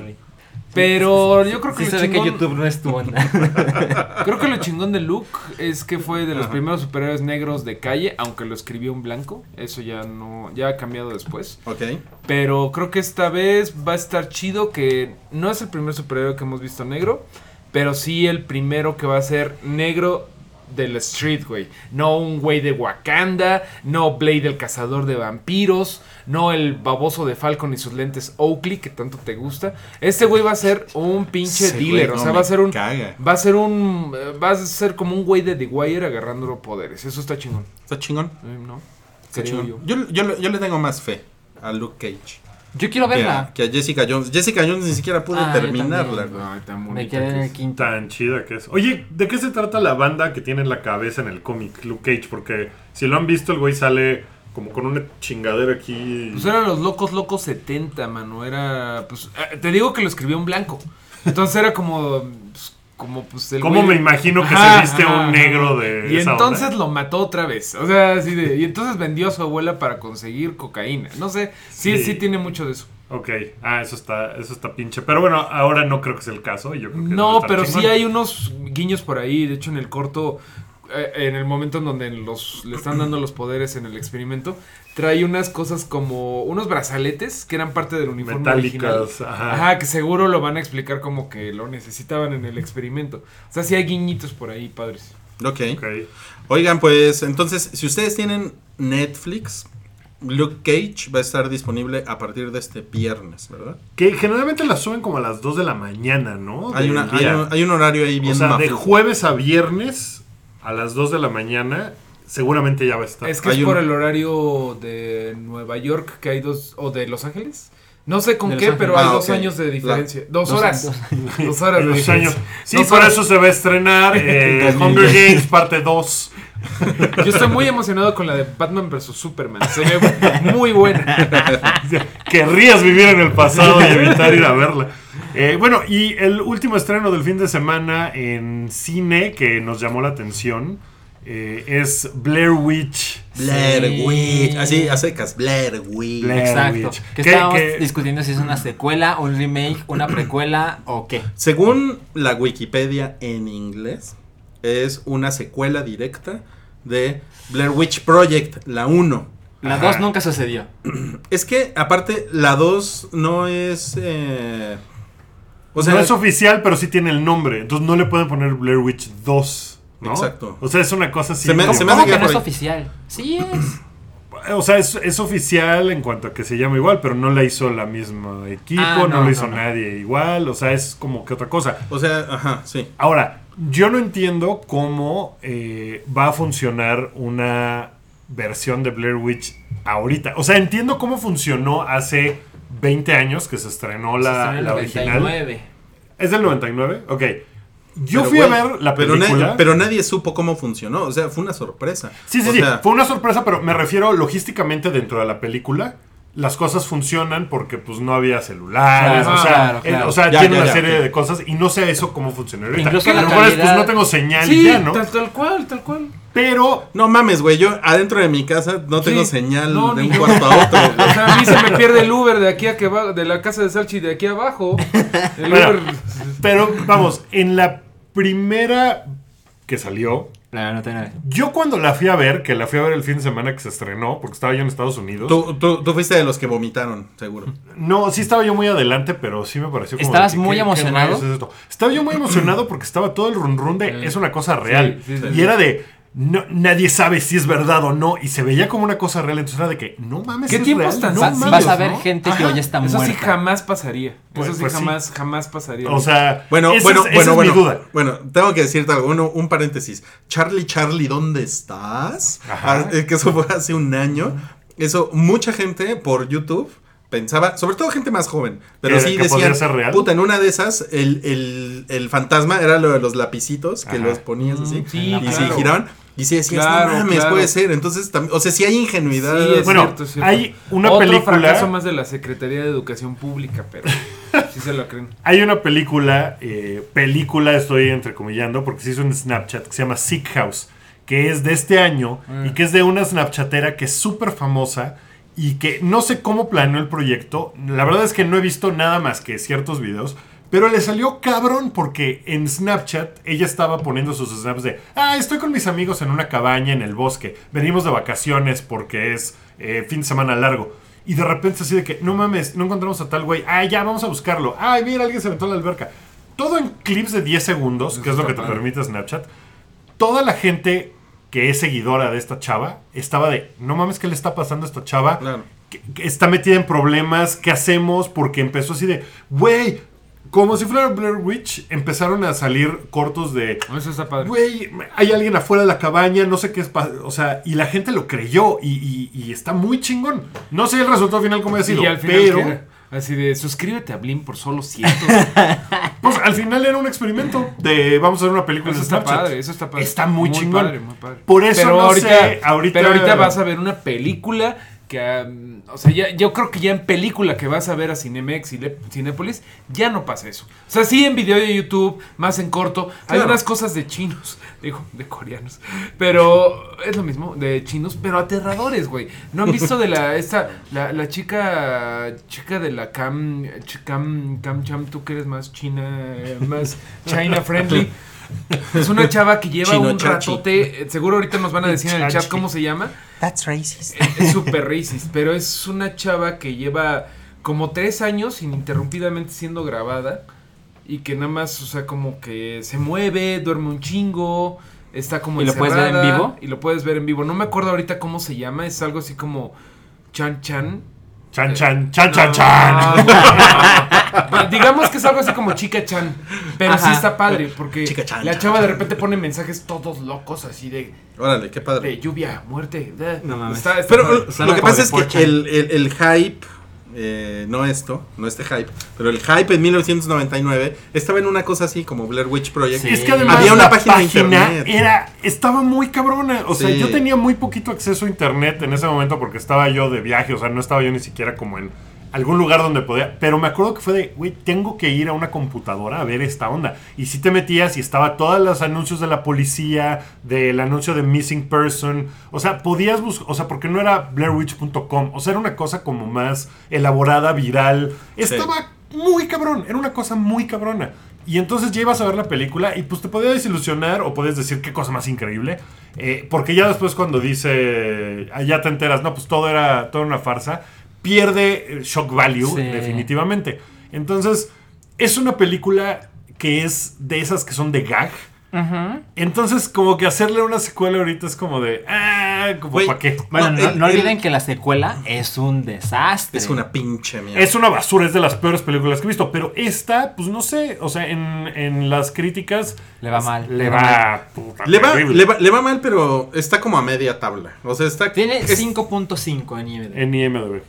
Pero yo creo que Sí lo se ve que chingón- YouTube no es tu onda. *laughs* Creo que lo chingón de Luke es que fue de los Ajá. primeros superhéroes negros de calle, aunque lo escribió un blanco. Eso ya no, ya ha cambiado después. Ok. Pero creo que esta vez va a estar chido que no es el primer superhéroe que hemos visto negro, pero sí el primero que va a ser negro del street, güey. No un güey de Wakanda, no Blade el cazador de vampiros, no el baboso de Falcon y sus lentes Oakley que tanto te gusta. Este güey va a ser un pinche dealer, güey o sea, va a ser un caga. va a ser un va a ser como un güey de The Wire agarrando poderes. Eso está chingón, Está chingón. eh, ¿no? Está chingón. Yo, yo, yo le tengo más fe a Luke Cage Yo quiero que a, verla. que a Jessica Jones. Jessica Jones ni siquiera pude Ah, terminarla. güey. Ay, tan Me quedé en el quinto. Tan chida que es. Oye, ¿de qué se trata la banda que tiene en la cabeza en el cómic, Luke Cage? Porque si lo han visto, el güey sale como con una chingadera aquí. Pues eran los locos locos 70, mano. Era, pues, eh, te digo que lo escribió un blanco. Entonces era como, pues, como, pues, el ¿Cómo güey- me imagino que Ajá, se viste ajá, un negro de Y esa entonces onda? lo mató otra vez. O sea, así de, y entonces vendió a su abuela para conseguir cocaína. No sé, sí, Sí. sí, tiene mucho de eso. Ok, ah, eso está, eso está pinche. Pero bueno, ahora no creo que sea el caso. Yo creo que debe No, pero sí hay unos guiños por ahí. De hecho, en el corto, en el momento en donde los, le están dando los poderes en el experimento, trae unas cosas como unos brazaletes que eran parte del uniforme original. Metálicas, ajá. Ajá, que seguro lo van a explicar como que lo necesitaban en el experimento. O sea, sí hay guiñitos por ahí, padres. Ok. Oigan, pues entonces, si ustedes tienen Netflix, Luke Cage va a estar disponible a partir de este viernes, ¿verdad? Que generalmente las suben como a las 2 de la mañana, ¿no? Hay, una, hay, un, hay un horario ahí bien O sea, de jueves a viernes a las 2 de la mañana, seguramente ya va a estar. Es que Hay es por un- el horario de Nueva York que hay dos, o de Los Ángeles. No sé con qué, pero Ángeles. hay Ah, dos años de diferencia. La- dos dos- horas. *laughs* dos- Dos *laughs* horas de Los diferencia. años. Sí, Dos por horas. eso se va a estrenar *laughs* eh, 2000. Hunger Games parte 2. Yo estoy muy emocionado con la de Batman vs Superman. Se ve muy buena. Querrías vivir en el pasado y evitar ir a verla. Eh, bueno, y el último estreno del fin de semana en cine que nos llamó la atención eh, es Blair Witch. Blair Sí. Witch. Así, a secas. Blair Witch. Blair Exacto. Witch. Que ¿Qué- estábamos qué- discutiendo si es una *clears throat* secuela, un remake, una precuela o qué. Según la Wikipedia en inglés, es una secuela directa de Blair Witch Project, la 1. La Ajá. 2 nunca sucedió. *clears throat* Es que, aparte, la 2 no es. eh, o sea, no es oficial, pero sí tiene el nombre. Entonces no le pueden poner Blair Witch 2. ¿no? Exacto. O sea, es una cosa así. Se me- como- se me ¿Cómo hace que no es oficial? Sí es. O sea, es, es oficial en cuanto a que se llama igual, pero no la hizo la misma equipo, Ah, no, no, lo no, hizo no. nadie igual, o sea, es como que otra cosa. o sea, ajá, sí. Ahora, yo no entiendo cómo eh, va a funcionar una versión de Blair Witch ahorita. O sea, entiendo cómo funcionó hace 20 años que se estrenó la, Se estrenó en la original. 99. ¿Es del 99? Ok. Yo Pero, fui a ver la pero na- película. pero nadie supo cómo funcionó. O sea, fue una sorpresa. Sí, sí, O sí. sea, Fue una sorpresa, pero me refiero logísticamente dentro de la película. Las cosas funcionan porque pues no había celulares, Claro, o sea, claro, eh, claro. o sea, Ya, tiene ya, una ya, serie de cosas y no sé eso cómo funciona ahorita. Incluso a la lo mejor es, pues no tengo señal Sí, y ya, ¿no? tal, tal cual, tal cual. Pero No mames, güey. Yo adentro de mi casa no tengo señal No, de un cuarto a otro. *laughs* O sea, a mí se me pierde el Uber de aquí a que va, de la casa de Salchi de aquí abajo. El Bueno, Uber. Pero vamos, en la primera que salió, La 99. yo cuando la fui a ver, que la fui a ver el fin de semana que se estrenó, porque estaba yo en Estados Unidos. Tú, tú, tú fuiste de los que vomitaron, seguro. No, sí estaba yo muy adelante, pero sí me pareció como. ¿Estabas de muy ¿qué- emocionado? qué rayos es esto? Estaba yo muy emocionado porque estaba todo el run run de Sí. es una cosa real. Sí, sí, sí. y era de. No, nadie sabe si es verdad o no. Y se veía como una cosa real. Entonces era de que, no mames, ¿Qué es tiempos real, tan no mames. vas a ver ¿no? gente que hoy está Eso sí muerta. jamás pasaría. Pues- eso sí pues sí. jamás, jamás pasaría. O sea, Bueno, esa bueno, es- esa bueno, es bueno. mi duda. Bueno, tengo que decirte algo. Uno- un paréntesis. Charlie, Charlie, ¿dónde estás? Ajá. Ah, que eso fue hace un año. Eso, mucha gente por YouTube pensaba, sobre todo gente más joven, pero ¿Que- sí decían, real? puta, en una de esas, el, el, el fantasma era lo de los lapicitos que Ajá. los ponías así Mm, sí, y claro. se giraban. Y sí decías, Claro, no mames, claro. puede ser. Entonces, o sea, si hay ingenuidad. Sí, es Bueno, cierto, es cierto. hay una Otro película- fracaso más de la Secretaría de Educación Pública, pero sí se lo creen. Hay una película, eh, película estoy entrecomillando, porque se hizo en Snapchat, que se llama Sick House, que es de este año y que es de una Snapchatera que es súper famosa y que no sé cómo planeó el proyecto. La verdad es que no he visto nada más que ciertos videos. Pero le salió cabrón porque en Snapchat ella estaba poniendo sus snaps de, ah, estoy con mis amigos en una cabaña en el bosque, venimos de vacaciones porque es eh, fin de semana largo. Y de repente así de que, no mames, no encontramos a tal güey, ah, ya, vamos a buscarlo, ay, mira, alguien se aventó a la alberca. Todo en clips de 10 segundos, que es lo que te permite Snapchat. Toda la gente que es seguidora de esta chava estaba de, no mames, ¿qué le está pasando a esta chava? Claro. está metida en problemas, ¿qué hacemos? Porque empezó así de, güey, como si fuera Blair Witch, empezaron a salir cortos de, Eso está padre. güey, hay alguien afuera de la cabaña, no sé qué es, o sea, y la gente lo creyó y, y- y está muy chingón. No sé el resultado final cómo ha sido, y al final, pero. Así de, suscríbete a Blim por solo 100. *laughs* pues al final era un experimento de vamos a hacer una película Eso está Snapchat. padre, eso está padre. Está muy, chingón. padre, muy padre. Por eso pero no ahorita, sé, ahorita- Pero ahorita vas a ver una película que, um, o sea, ya, yo creo que ya en película que vas a ver a Cinemex y Le- Cinépolis, ya no pasa eso. O sea, sí en video de YouTube, más en corto, hay Claro. unas cosas de chinos, *laughs* digo, de coreanos, pero es lo mismo, de chinos, pero aterradores, güey. ¿No han visto de la, *laughs* esta, la, la chica, chica de la cam, cam, cam cham, tú que eres más china, más China friendly? *laughs* *laughs* Es una chava que lleva Chino un ratote. eh, Seguro ahorita nos van a decir en el chat cómo se llama. That's racist. Es es súper racist, pero es una chava que lleva como tres años ininterrumpidamente siendo grabada y que nada más, o sea, como que se mueve, duerme un chingo, está como ¿Y lo puedes ver en vivo? Y lo puedes ver en vivo. No me acuerdo ahorita cómo se llama, es algo así como Chan Chan. Chan, chan, chan, chan, No, chan. *laughs* *laughs* Bueno, Digamos que es algo así como Chica Chan, pero sí está padre porque Chica Chan, la Chan, chava de repente pone mensajes todos locos así de, Órale, qué padre. de lluvia, muerte. de- No mames. Está- está Pero padre. lo que pasa es que 4chan. el, el- el hype, eh, no esto, no este hype, pero el hype en 1999 estaba en una cosa así como Blair Witch Project. Sí. Es que además Había una la página de internet. era estaba muy cabrona. O sea, yo tenía muy poquito acceso a internet en ese momento porque estaba yo de viaje. O sea, no estaba yo ni siquiera como en algún lugar donde podía. Pero me acuerdo que fue de, güey, tengo que ir a una computadora a ver esta onda. Y si te metías y estaba todos los anuncios de la policía, del anuncio de Missing Person. O sea, podías buscar, o sea, porque no era blairwitch.com. O sea, era una cosa como más elaborada, viral. Estaba muy cabrón, era una cosa muy cabrona. Y entonces ya ibas a ver la película y pues te podía desilusionar o podías decir qué cosa más increíble. Eh, porque ya después cuando dice, ah, ya te enteras, no, pues todo era, todo era una farsa, pierde shock value Sí. definitivamente. Entonces, es una película que es de esas que son de gag. Entonces, como que hacerle una secuela ahorita es como de, ah, como para qué. Bueno, No, no, el- no el- olviden que la secuela es un desastre. Es una pinche mierda. Es una basura, es de las peores películas que he visto. Pero esta, pues no sé. O sea, en, en las críticas. Le va mal. Le va. puta, le, va, le, va, le va mal, pero está como a media tabla. O sea, está. Tiene es- 5.5 en IMDb. En IMDb.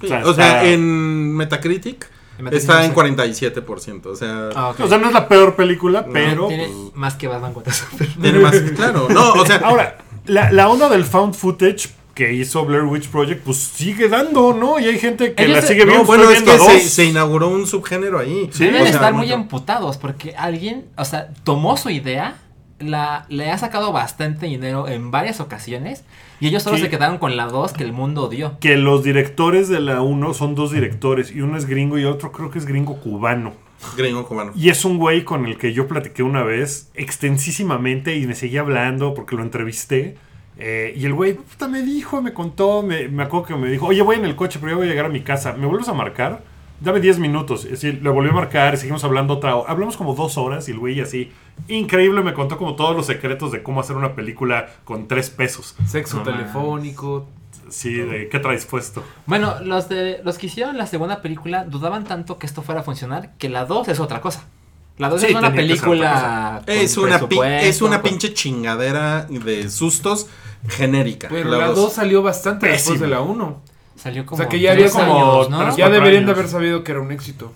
Sí, O sea, o sea, está- en Metacritic está no en sé. 47%. O sea, Ah, o sea, no es la peor película, pero. Tiene pues, más que Batman contra Superman. tiene más. Claro, no, o sea. Ahora, la, la onda del found footage que hizo Blair Witch Project, pues sigue dando, ¿no? Y hay gente que Ellos la se- sigue no, viendo. bueno, estoy es que se, dos. se inauguró un subgénero ahí. Sí, Deben o sea, estar muy emputados porque alguien, o sea, tomó su idea, la, le ha sacado bastante dinero en varias ocasiones y ellos solo se quedaron con la 2 que el mundo odió. Que los directores de la 1 son dos directores. Y uno es gringo y otro creo que es gringo cubano. Gringo cubano. Y es un güey con el que yo platiqué una vez extensísimamente y me seguía hablando porque lo entrevisté. Eh, y el güey puta, me dijo, me contó, me, me acuerdo que me dijo, oye, voy en el coche, pero ya voy a llegar a mi casa. ¿Me vuelves a marcar? Dame 10 minutos. Es decir, le volvió a marcar y seguimos hablando otra hora. Hablamos como dos horas y el güey así, increíble, me contó como todos los secretos de cómo hacer una película con tres pesos. Sexo No telefónico. Sí, de qué traes puesto. Bueno, los de los que hicieron la segunda película dudaban tanto que esto fuera a funcionar que la 2 es otra cosa. La 2 Sí, es una película. Es una, es una con- pinche chingadera de sustos genérica. Pero La la dos. 2 salió bastante después Pésimo. de la 1. Salió como. O sea que ya había como años, ¿no? tres- Ya deberían de haber sabido que era un éxito.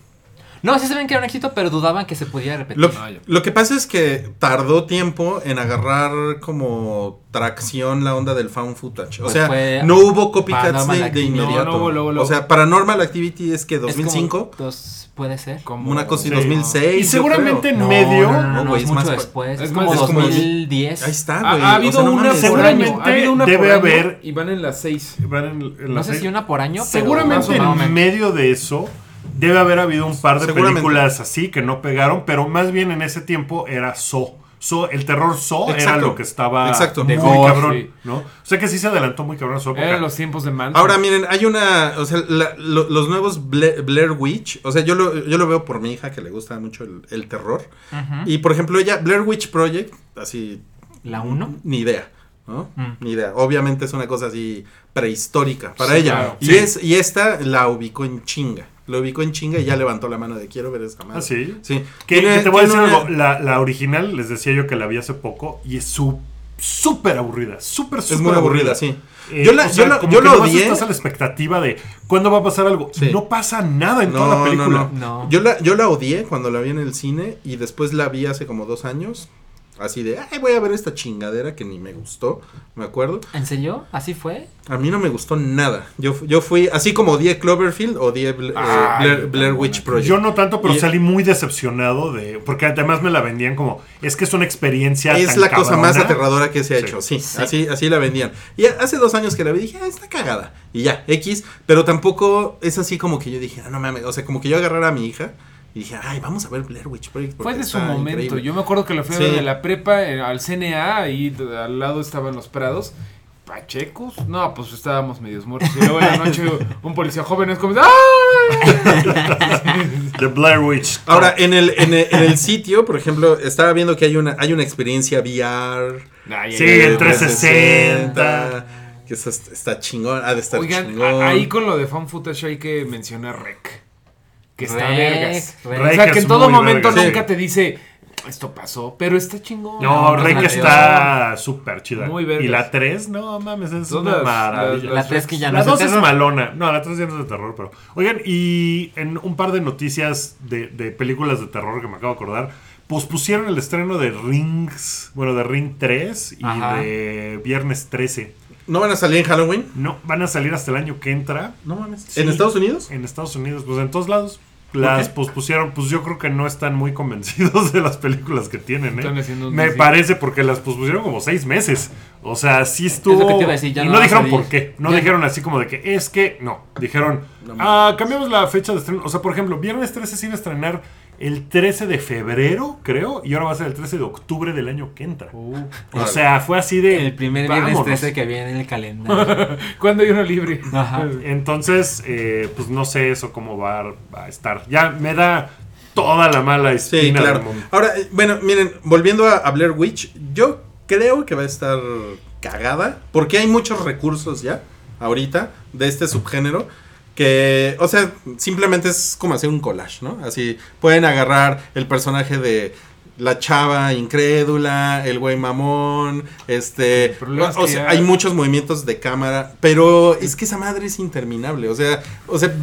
No, sí se ven que era un éxito, pero dudaban que se pudiera repetir. Lo, que pasa es que tardó tiempo en agarrar como tracción la onda del found footage. O Pues sea, fue no hubo copycats de, inmediato. No, no hubo, luego, luego. O sea, Paranormal Activity es que Es como 2005, dos- puede ser. Como una cosa y Sí. 2006. Y seguramente en No, medio. No, no, no, No, güey, es es mucho más- después. Es, es como más- es como- 2010. Ahí está, Ha, güey. ha habido sea, no una por Seguramente año. Ha habido una debe por año haber- y van en las 6. Van en- en la No sé si una por año, Seguramente en medio de eso debe haber habido un par de películas así que no pegaron, pero más bien en ese tiempo era So. So, el terror So era lo que estaba Exacto. muy cabrón, sí. ¿no? O sea que sí se adelantó muy cabrón a su época. Eran los tiempos de Manson. Ahora miren, hay una, o sea, la- lo- los nuevos Bla- Blair Witch, o sea, yo lo, yo lo veo por mi hija que le gusta mucho el, el terror. Ujú. Y por ejemplo, ella, Blair Witch Project, así, La 1. ni idea, ¿no? Mm. Ni idea. Obviamente es una cosa así prehistórica para Sí, ella. claro. Y, Sí. es, y esta la ubicó en chinga. Lo ubicó en chinga y ya levantó la mano de quiero ver esta madre. ¿Ah, sí? Sí. Que, te voy a decir una- algo, la, la original, les decía yo que la vi hace poco, y es su- súper aburrida, súper, súper Es muy aburrida, sí. Eh, Yo la- o sea, yo la- como yo que odié. estás a la expectativa de cuándo va a pasar algo. Sí. No pasa nada en No, toda la no, película. no. No. Yo la, yo la odié cuando la vi en el cine y después la vi hace como dos años. Así de, ay, voy a ver esta chingadera que ni me gustó, me acuerdo. ¿En serio? ¿Así fue? A mí no me gustó nada. Yo, yo fui, así como odié Cloverfield, odié Bla- eh, Blair. Witch Project. Yo no tanto, pero Y- salí muy decepcionado de. Porque además me la vendían como. Es que es una experiencia. es tan la cosa más cabrona". aterradora que se ha Sí. hecho, sí, Sí. Así, así la vendían. Y hace dos años que la vi dije, ah, está cagada. Y ya, X, pero tampoco es así como que yo dije, ah, no mames, o sea, como que yo agarrara a mi hija y dije, ay, vamos a ver Blair Witch Project. Fue de su momento. increíble". Yo me acuerdo que la fui a Sí. ver de la prepa eh, al CNA, ahí d- al lado estaban los prados. ¿Pachecos? No, pues estábamos medios muertos. Y luego en la *laughs* noche un policía joven es como, ¡ay! *laughs* The Blair Witch. Ahora, en el, en el, en el sitio, por ejemplo, estaba viendo que hay una, hay una experiencia VR. Ay, Sí, ay. 360. *laughs* Que eso est- está chingón, ha de estar Oigan, chingón. a- ahí con lo de fan footage hay que mencionar Rec. Que está Rec, vergas. Rec. O sea, que en todo momento vergas. nunca Sí. te dice, esto pasó, pero está chingón. No, no, Rey que está súper chida. Muy vergas. Y la 3, no mames, es una maravilla. La 3 que ya no La es de 2 es malona. No, la 3 ya no es de terror, pero. Oigan, y en un par de noticias de, de películas de terror que me acabo de acordar, pospusieron el estreno de Rings, bueno, de Ring 3 y Ajá. de Viernes 13. ¿No van a salir en Halloween? No, van a salir hasta el año que entra. No mames. Sí. ¿En Estados Unidos? En Estados Unidos, pues en todos lados. Las pospusieron, pues yo creo que no están muy convencidos *laughs* de las películas que tienen, ¿eh? Están haciendo un Me parece porque las pospusieron como seis meses. O sea, sí estuvo. lo que te iba a decir, ya y no dijeron por qué. No Ya dijeron así como de que es que. No. Dijeron, No ah, cambiamos la fecha de estreno. O sea, por ejemplo, Viernes 13 se iba a estrenar el 13 de febrero, creo. Y ahora va a ser el 13 de octubre del año que entra. Uh, O sea, fue así de. El primer viernes vámonos. 13 que viene en el calendario. *laughs* ¿Cuándo hay uno libre? Ajá. Entonces, eh, pues no sé eso cómo va, a- va a estar. Ya me da toda la mala Sí, espina claro. del mundo. Ahora, eh, bueno, miren, volviendo a, a Blair Witch, yo creo que va a estar cagada, porque hay muchos recursos ya, ahorita, de este subgénero, que, o sea, simplemente es como hacer un collage, ¿no? Así, pueden agarrar el personaje de la chava incrédula, el güey mamón, este, es o sea, hay muchos movimientos de cámara, pero es que esa madre es interminable, o sea, o sea,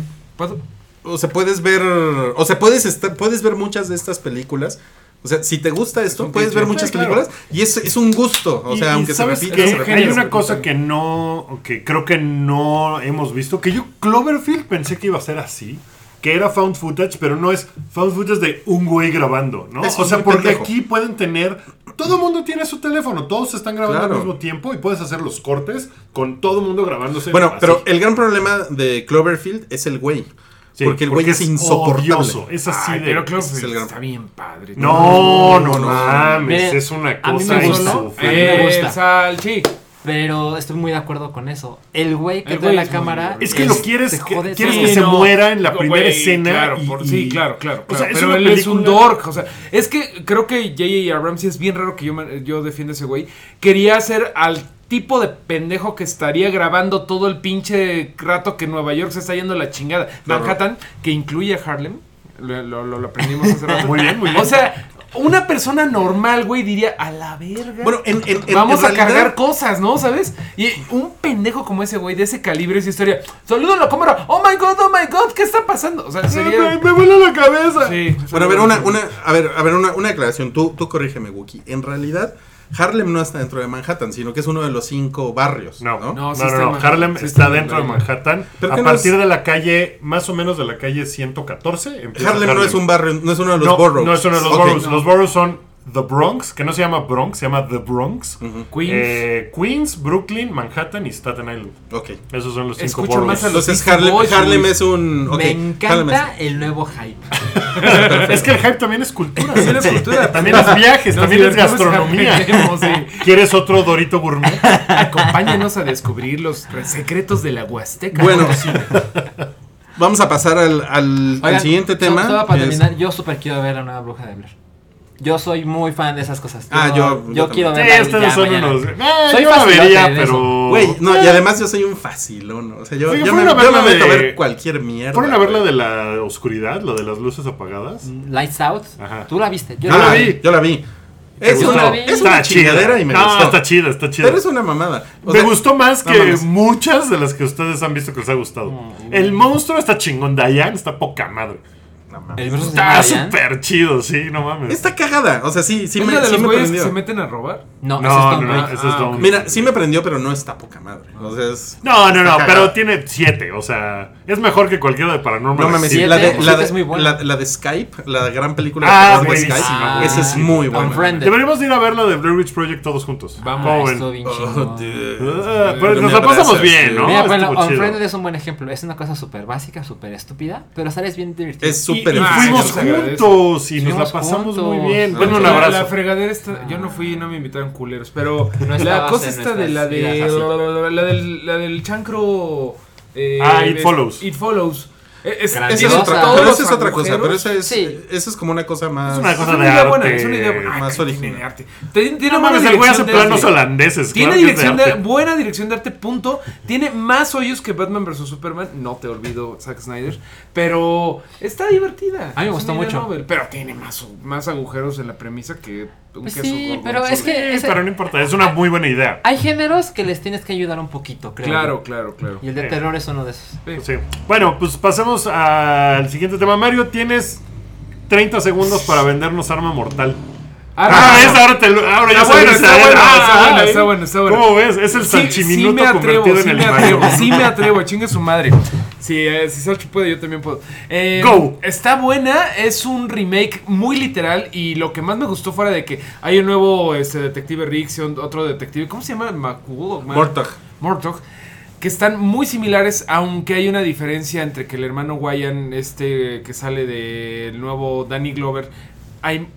o sea, puedes ver, o sea, puedes estar, puedes ver muchas de estas películas. O sea, si te gusta esto, un puedes ver muchas Sí, claro. películas y es, es un gusto. O sea, y aunque se ¿sabes repita, qué? se repita, hay se una cosa que no, que creo que no hemos visto, que yo Cloverfield pensé que iba a ser así, que era found footage, pero no es found footage de un güey grabando, ¿no? Eso o es sea, porque pendejo. aquí pueden tener, todo el mundo tiene su teléfono, todos están grabando Claro. al mismo tiempo y puedes hacer los cortes con todo el mundo grabándose. Bueno, así. pero el gran problema de Cloverfield es el güey. Sí, porque el güey es insoportable. odioso, Es así Ay, de... pero creo ese es que el gran- está bien padre. No, no, No, no. mames, es una a mí cosa me. A mí me Eh, gusta. Salchi. Pero estoy muy de acuerdo con eso. El güey que El trae güey la es cámara. Es que lo quieres, que- quieres que se no. muera en la primera Güey, escena. Claro, y- por- y- sí, claro, claro. O sea, claro. es Pero una él es un dork. O sea, es que creo que J.J. Abrams, y es bien raro que yo, me- yo defienda a ese güey, quería hacer al tipo de pendejo que estaría grabando todo el pinche rato que Nueva York se está yendo a la chingada. Claro. Manhattan, que incluye a Harlem. Lo, lo- lo- lo aprendimos hace *laughs* rato. Muy bien, muy bien. O sea, una persona normal, güey, diría a la verga. Bueno, en, en- en- Vamos a realidad- cargar cosas, ¿no? ¿Sabes? Y un pendejo como ese güey, de ese calibre, esa historia. Saludo a la cámara. Oh my god, oh my god, ¿qué está pasando? O sea, Me, sería. me vuela la cabeza. Sí. Bueno, a ver, una, una, a ver, a ver, una, una declaración. Tú, tú corrígeme, Wookie. En realidad, Harlem no está dentro de Manhattan, sino que es uno de los cinco barrios. No, No, no, sí Harlem sí está está en dentro de Manhattan. Manhattan. ¿Pero A partir es? de la calle, más o menos de la calle 114. empieza Harlem no es un barrio, no es uno de los no, boroughs. No es uno de los Ok. boroughs. Los boroughs son The Bronx, que no se llama Bronx, se llama The Bronx. Queens. Eh, Queens, Brooklyn, Manhattan y Staten Island. Ok. Esos son los cinco Escucho boroughs. más a los- Entonces Harlem, Harlem es un... Me Harlem encanta es- el nuevo hype. Es que el hype también es cultura. También es cultura. También es viajes, Nos también es y gastronomía. *laughs* ¿Quieres otro Dorito Gourmet? Acompáñanos a descubrir los secretos de la Huasteca. Bueno, vamos a pasar al, al- al Oigan, siguiente tema. Solo para que es- terminar, yo súper quiero ver la nueva bruja de Blair. Yo soy muy fan de esas cosas. Ah, yo- yo quiero Sí, verla. y ustedes ya son mañana. unos. Eh, Soy yo la vería, pero. Güey, no, y además yo soy un facilón. O sea, yo, Sí, yo me, a ver yo la me meto a de- ver cualquier mierda. ¿Fueron a ver la de la oscuridad, lo de las luces apagadas? Lights Out. Ajá. Tú la viste. Yo Yo no la vi, yo la vi. Es gustó? una, Yo la vi. es una chingadera y me no, gustó. está chida, está chida. Pero es una mamada. O me sea, gustó más no que mames. muchas de las que ustedes han visto que les ha gustado. El monstruo está chingón, Diane está poca madre. No mames. El Está súper chido, sí, no mames. Está cagada. O sea, sí, sí ¿Es me, la de sí los me güeyes que prendió. se meten a robar? No, No, no, es Ah, Don-. Mira, sí me prendió, pero no está poca madre. O sea, es. No, no, no, pero tiene siete, o sea, es mejor que cualquiera de Paranormal. No mames, la de, la, de, es muy buena. la, la de Skype, la gran película Ah, de Skype, Ah, esa es muy buena. Unfriended. Deberíamos de ir a ver la de Blair Witch Project todos juntos. Vamos, ¿Cómo Ah, bien Oh. Ah, pues No nos la pasamos bien. ¿no? Mira, bueno. Unfriended es un buen ejemplo. Es una cosa súper básica, súper estúpida, pero sales bien divertido. Es Y, y Ah, fuimos juntos y nos la pasamos juntos. muy bien. Denme un La- abrazo. La fregadera está. Yo no fui, no me invitaron culeros. Pero No la cosa en esta de la de. La del, la del chancro. eh, Ah, It Follows. It Follows. Eh, Es, Grandiosa. Esa es tiene otra, todos pero esa es otra cosa, pero esa es, Sí. esa es como una cosa más... Es una cosa de idea buena, arte. es una idea buena. más original. Tiene arte. Tiene, No mames, el güey hace dirección de planos arte. holandeses. Tiene claro de dirección de, arte. buena dirección de arte, punto. Tiene más hoyos que Batman vs Superman. No te olvido, Zack Snyder. Pero está divertida. A mí me gustó mucho. novel, pero tiene más, más agujeros en la premisa que un Pues queso sí, pero es que- Sí, ese- pero no importa, es una muy buena idea. Hay géneros que les tienes que ayudar un poquito, creo. Claro, claro, claro. Y el de Sí. terror es uno de esos. Sí. Bueno, pues pasemos al siguiente tema. Mario, tienes 30 segundos para vendernos arma mortal. Ah, Ah, no. es ahora, te ahora ya bueno, está bueno, Ah, está bueno, está bueno, está bueno. ¿Cómo ves? Es el Sí, salchiminuto sí me atrevo, convertido sí en me el atrevo, sí me atrevo, chingue su madre. Si, eh, si Salchi puede, yo también puedo. Eh, Go. Está buena, es un remake muy literal y lo que más me gustó fuera de que hay un nuevo este, detective Riggs y un- otro detective, ¿cómo se llama? McCool o Ma- Mortog. Mortog, que están muy similares, aunque hay una diferencia entre que el hermano Wyan, este que sale del nuevo Danny Glover, hay,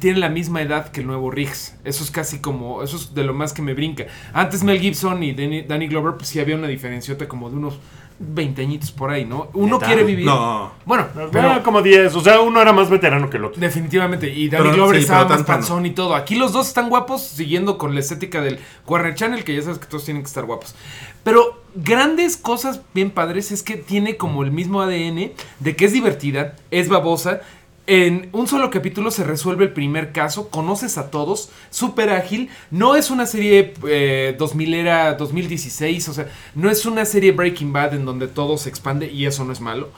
tiene la misma edad que el nuevo Riggs. Eso es casi como, eso es de lo más que me brinca. Antes Mel Gibson y Danny, Danny Glover, pues sí había una diferenciota como de unos 20 añitos por ahí, ¿no? Uno ¿Neta? quiere vivir. No. Bueno, Pero pero como 10, o sea, uno era más veterano que el otro. Definitivamente, y Danny Pero- Glover sí, estaba pero más no. panzón y todo. Aquí los dos están guapos, siguiendo con la estética del Warner Channel, que ya sabes que todos tienen que estar guapos. Pero grandes cosas bien padres es que tiene como el mismo ADN de que es divertida, es babosa. En un solo capítulo se resuelve el primer caso, conoces a todos, súper ágil. No es una serie eh, 2000 era 2016, o sea, no es una serie Breaking Bad en donde todo se expande y eso no es malo.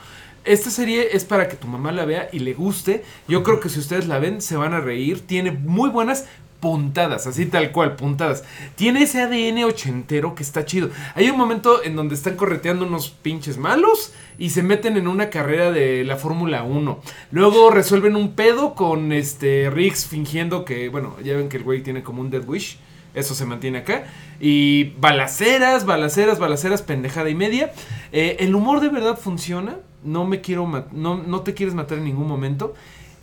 Esta serie es para que tu mamá la vea y le guste. Yo creo que si ustedes la ven se van a reír. Tiene muy buenas puntadas, así tal cual, puntadas. Tiene ese ADN ochentero que está chido. Hay un momento en donde están correteando unos pinches malos y se meten en una carrera de la Fórmula 1. Luego resuelven un pedo con este Riggs fingiendo que, bueno, ya ven que el güey tiene como un Dead Wish. Eso se mantiene acá. Y balaceras, balaceras, balaceras, pendejada y media. Eh, el humor de verdad funciona. No me quiero no, no te quieres matar en ningún momento.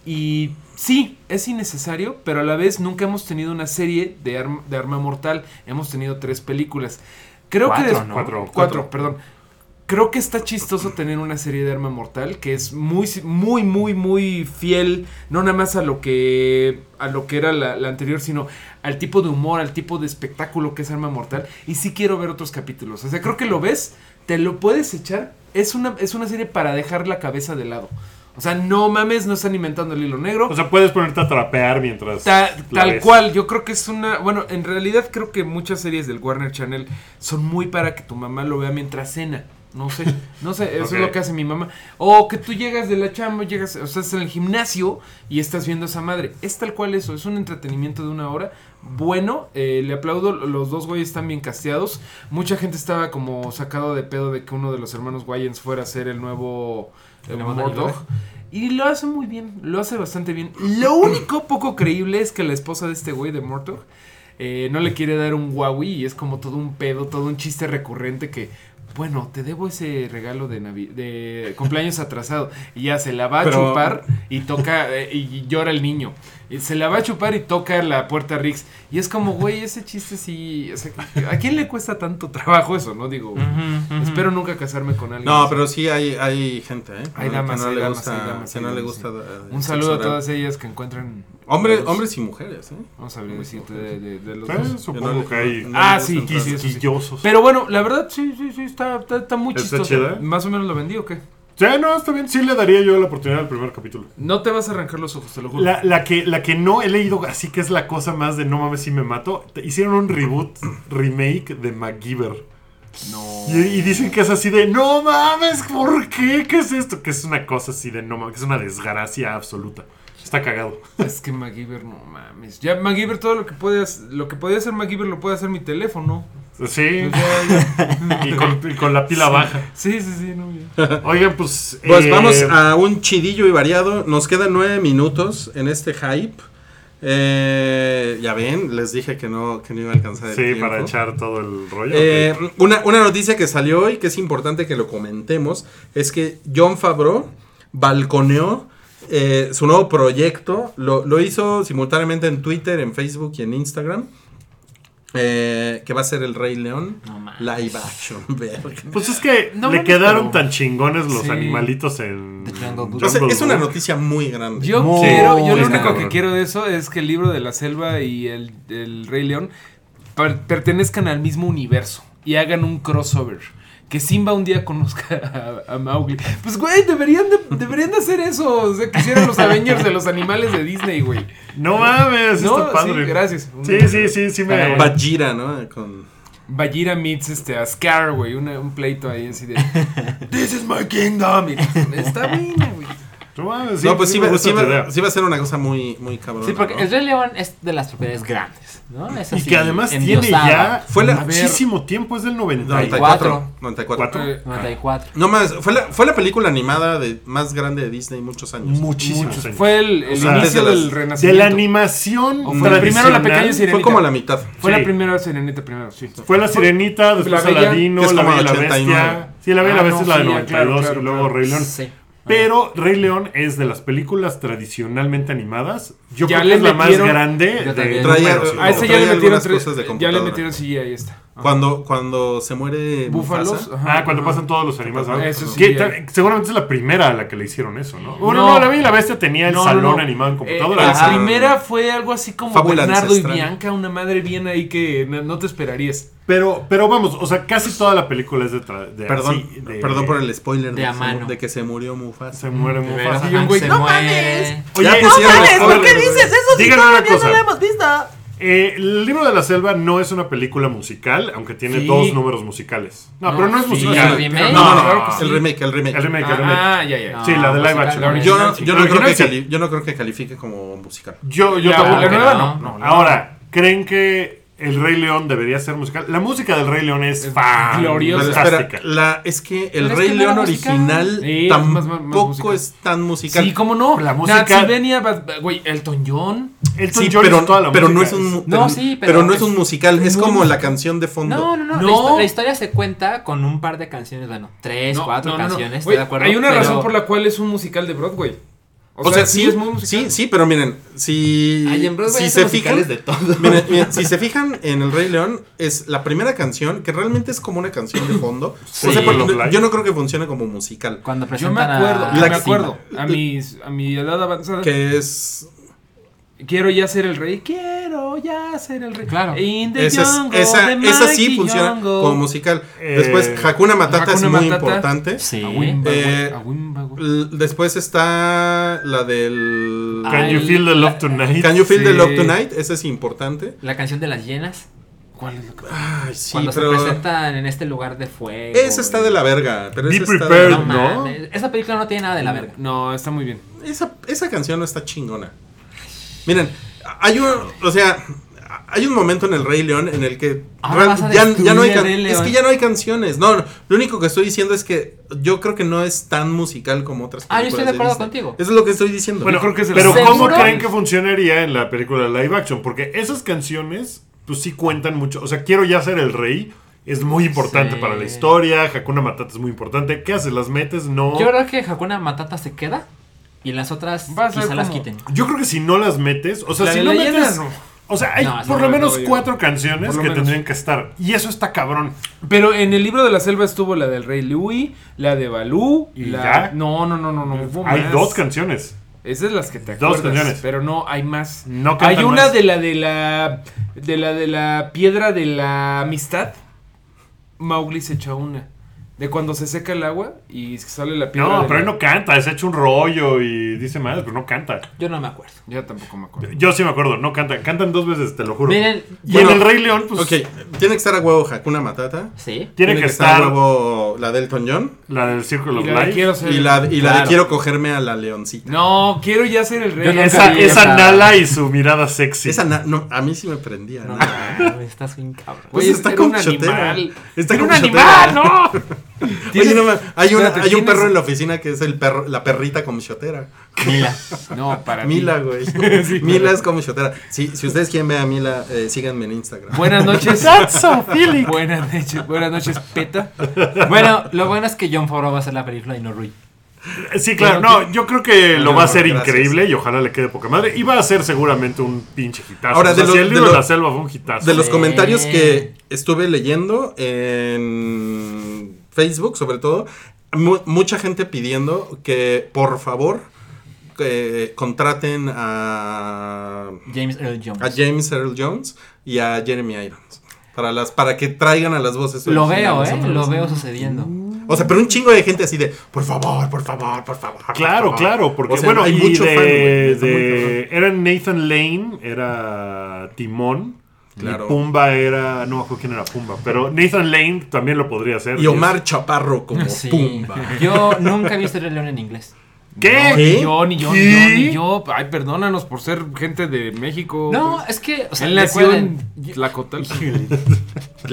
Y sí, es innecesario, pero a la vez nunca hemos tenido una serie de, arm- de Arma Mortal. Hemos tenido tres películas. Creo que... Cuatro, des- ¿no? Cuatro. Cuatro, perdón. Creo que está chistoso tener una serie de Arma Mortal que es muy, muy, muy, muy fiel, no nada más a lo que, a lo que era la, la anterior, sino al tipo de humor, al tipo de espectáculo que es Arma Mortal. Y sí quiero ver otros capítulos. O sea, creo que lo ves, te lo puedes echar. Es una, es una serie para dejar la cabeza de lado. O sea, no mames, no están inventando el hilo negro. O sea, puedes ponerte a trapear mientras. Ta- tal ves. cual, yo creo que es una. Bueno, en realidad creo que muchas series del Warner Channel son muy para que tu mamá lo vea mientras cena. No sé, no sé, eso es lo que hace mi mamá. O que tú llegas de la chamba, llegas, o sea, estás en el gimnasio y estás viendo a esa madre. Es tal cual eso, es un entretenimiento de una hora. Bueno, eh, le aplaudo, los dos güeyes están bien casteados. Mucha gente estaba como sacado de pedo de que uno de los hermanos Wayans fuera a ser el nuevo eh, ¿El nuevo Murdoch. Nightcrawler? Y lo hace muy bien, lo hace bastante bien. Lo único poco creíble es que la esposa de este güey de Murdoch eh, no le quiere dar un Huawei y es como todo un pedo, todo un chiste recurrente que, bueno, te debo ese regalo de, Navi- de cumpleaños atrasado. Y ya se la va a Pero- chupar y toca, eh, y llora el niño. Y se la va a chupar y toca la puerta Rix. Y es como, güey, ese chiste sí. o sea, ¿A quién le cuesta tanto trabajo eso, no? Digo, espero nunca casarme con alguien. No, así. pero sí hay, hay gente, ¿eh? Hay Que damas, no le gusta, que no le gusta. eh, Un saludo a todas ellas que encuentran. Hombres, los- hombres y mujeres, ¿eh? Vamos a ver, decirte de, de- de los dos. Eh, supongo Que no le- que hay. no Ah, sí, entrar. sí, sí, sí. quisquillosos. Pero bueno, la verdad, sí, sí, sí, está, está, está muy ¿Está chistoso. chida? ¿Más o menos lo vendí o qué? Sí, no, está bien. Sí le daría yo la oportunidad al primer capítulo. No te vas a arrancar los ojos, te lo juro. La, la que, la que no he leído, así que es la cosa más de no mames si me mato. Hicieron un reboot, *clears throat* remake de MacGyver. No. Y, y dicen que es así de no mames, ¿por qué? ¿Qué es esto? Que es una cosa así de no mames, que es una desgracia absoluta. Está cagado. *laughs* Es que MacGyver, no mames. Ya MacGyver, todo lo que puede lo que podía hacer MacGyver lo puede hacer mi teléfono. Sí, Pues *laughs* y con, y con la pila baja. Sí, sí, sí, no. Oigan, pues. Pues eh, vamos a un chidillo y variado. Nos quedan nueve minutos en este hype. Eh, ya ven, les dije que no, que no iba a alcanzar el Sí, tiempo. para echar todo el rollo. Eh, una, una noticia que salió hoy, que es importante que lo comentemos, es que John Favreau balconeó eh, su nuevo proyecto. Lo, lo hizo simultáneamente en Twitter, en Facebook y en Instagram. Eh, que va a ser el Rey León No live action. *laughs* verga. Pues es que No le quedaron pero- tan chingones los Sí. animalitos en. Jungle. O sea, es una Book. noticia muy grande. Yo Muy quiero, yo lo único que quiero de eso es que el libro de la selva y el, el Rey León per- pertenezcan al mismo universo y hagan un crossover. Que Simba un día conozca a, a Mowgli. Pues, güey, deberían de, deberían de hacer eso. O sea, que hicieran los Avengers de los animales de Disney, güey. No mames, No, está padre. sí, gracias. Sí, sí, sí, sí me. Bajira, ¿no? Con... Bagheera meets este, a Scar, güey. una- Un pleito ahí así de. This is my kingdom. Y está bien, güey. No mames, no, pues sí, me va, sí, va- sí va a ser una cosa muy, muy cabrona. Sí, porque ¿no? el Rey León es de las propiedades grandes, ¿no? Es Y así, que además tiene ya Fue la- muchísimo tiempo, es del 94. 94. 94. Cuatro. Eh, 94. No más, fue la, fue la película animada de, más grande de Disney muchos años. Muchísimos muchos. años. Fue el, el O sea, inicio desde las- del De renacimiento. la animación O fue primero la pequeña sirenita. Fue como la mitad. Fue Sí. la primera sirenita primero, sí. Fue la sirenita, después La Aladino, la Bella y la 89. Bestia. Sí, la Bella y Ah, la Bestia no, es la de sí, ya, 92 claro, claro, y luego. Rey León. Sí. Pero Rey León es de las películas tradicionalmente animadas. Yo Ya creo que es la más grande de también. Traía- números. A ese ya le metieron tres, cosas de ya le metieron sí, ahí está. Cuando, cuando se muere Búfalos. Ajá, Ah, cuando ajá. pasan todos los animales. ¿no? Eso sí, ta- seguramente es la primera a la que le hicieron eso, ¿no? Bueno, No. no, la Bella y la Bestia tenía el No, no, salón no. animado en Eh, computadora. la Ajá. primera fue algo así como Fábula Bernardo ancestral. y Bianca, una madre bien ahí que no, no te esperarías. Pero, pero vamos, o sea, casi toda la película es de. de perdón, así, de- perdón por el spoiler de de, de que se murió Mufasa. Se muere Mufasa. Y un güey, se ¡no. Oye, Ya no mames, spoiler, ¿por qué dices eso? Díganme una cosa. hemos visto. Eh, el libro de la selva no es una película musical, aunque tiene Sí. dos números musicales. No, No, pero no es sí, musical. el remake. No, no, sí. el remake, el remake. El remake, el remake. Ah, ya, ya. Sí, la de live musical, action. la Yo, no- yo, no creo que sí. yo no creo que califique como musical. Yo, yo La- tampoco. la nueva no. no. no, Ahora, ¿creen que El Rey León debería ser musical? La música del Rey León es, gloriosa. Fantástica. la, es que el Rey que León original Sí, tampoco es tan musical. Sí, cómo no. La música- güey, Elton John. Elton Sí, John pero, es toda la pero no es un No, pero, sí, pero pero no es es un musical, es como la canción de fondo. No, no, no. La, No. la historia se cuenta con un par de canciones, bueno, tres, No, cuatro no, no, no. canciones, Güey, ¿estoy de acuerdo? Hay una Pero- razón por la cual es un musical de Broadway. O, sea, sí, es muy musical. sí, sí, pero miren, si, Ay, en Broadway si hay se fijan, de todo. *laughs* miren, miren, si se fijan en El Rey León, es la primera canción que realmente es como una canción de fondo. Sí. *laughs* o sea, porque yo no creo que funcione como musical. Cuando Yo me presentan acuerdo, a... yo me La- acuerdo. A, mis, a mi edad avanzada. Que es. Quiero ya ser el rey. Quiero ya ser el rey. Claro. In the Esa, es- esa, the esa sí funciona jungle. como musical. Eh, Después, Hakuna Matata es muy Matata. importante. Sí. A Wimba, Eh, Después está la del. Can you feel the love tonight? Can You Feel the. Love Tonight? Esa es importante. La canción de las llenas. ¿Cuál es la que- Ay, sí, cuando pero. se presentan en este lugar de fuego. Esa está de la verga. Pero Be esa está de prepared, No, Esa película no tiene nada de la verga. No, está muy bien. Esa, esa canción no está chingona. Miren, hay un. O sea. Hay un momento en el Rey León en el que Ahora real- vas a ya, no hay el can- Rey es León. que ya no hay canciones. No, no, lo único que estoy diciendo es que yo creo que no es tan musical como otras Ah, yo estoy de películas acuerdo contigo. Eso es lo que estoy diciendo. Bueno, creo que es de pero ¿cómo ¿Seguro? creen que funcionaría en la película live action? Porque esas canciones, pues sí cuentan mucho. O sea, quiero ya ser el rey. Es muy importante Sí. para la historia. Hakuna Matata es muy importante. ¿Qué haces? ¿Las metes? No. Yo creo que Hakuna Matata se queda y las otras Va a ser quizá las como- quiten. Yo creo que si no las metes, o sea, La si de no leyenda, metes, no. o sea, hay No, por no, lo menos no, yo- cuatro canciones por lo que menos. tendrían que estar. Y eso está cabrón. Pero en el libro de la selva estuvo la del rey Louis, la de Balú, ¿Y la... ya? No, no, no, no, no. hubo Hay más. dos canciones. Esas las que te Dos acuerdas. canciones. Pero no, hay más. No hay cantan una más. de la de la de la de la piedra de la amistad. Mowgli se echa una. De cuando se seca el agua y sale la piedra. No, pero él no canta, se ha hecho un rollo y dice más, pero no canta. Yo no me acuerdo. Ya tampoco me acuerdo. Yo sí me acuerdo, no canta. Cantan dos veces, te lo juro. Miren, y Bueno, en el Rey León, pues ok, tiene que estar a huevo Hakuna Matata. sí. tiene que a estar huevo la del John. la del Círculo Y of la de Life. quiero ser Y la, y la de quiero cogerme a la leoncita. No, quiero ya ser el rey. Yo nunca Esa, esa Nala y su mirada sexy. Esa na- no, a mí sí me prendía. No, ¿no? no, estás bien cabrón. Pues Güey, está con un chotera. animal. Está con un animal, no. *laughs* *laughs* Oye, no, ma- hay, una- hay un ¿tienes- perro en la oficina que es el perro, la perrita como chotera. *laughs* Mila. No, para. Mila, güey. *laughs* Sí, Mila es como chotera. Sí, si ustedes quieren ver a Mila, eh, síganme en Instagram. Buenas noches. That's so. Buenas noches, buenas noches, Peta. Bueno, lo bueno es que John Favreau va a hacer la película y no Rui. Sí, claro, no, yo creo que lo va a hacer Gracias. increíble y ojalá le quede poca madre. Y va a ser seguramente un pinche hitazo. Ahora, O sea, de si lo- el de libro de, lo- la selva fue un hitazo. De los Sí. comentarios que estuve leyendo en Facebook, sobre todo, mu- mucha gente pidiendo que por favor contraten a, James Earl Jones. a James Earl Jones y a Jeremy Irons para las para que traigan a las voces. Lo veo, ¿eh? Lo veo sucediendo. O sea, pero un chingo de gente así de por favor, por favor, por favor. por Claro, favor". claro, porque O sea, bueno, hay y mucho de, fan, güey, está muy de- era Nathan Lane, era Timón. Claro. Y Pumba era, no me acuerdo quién era Pumba, pero Nathan Lane también lo podría hacer. Y Omar Chaparro como *laughs* Sí. Pumba. Yo nunca he visto el León en inglés. ¿Qué? No, ¿Qué? ni yo, ni yo, ni yo, ni yo. Ay, perdónanos por ser gente de México. No, es que, o sea, Él nació en Tlacotal.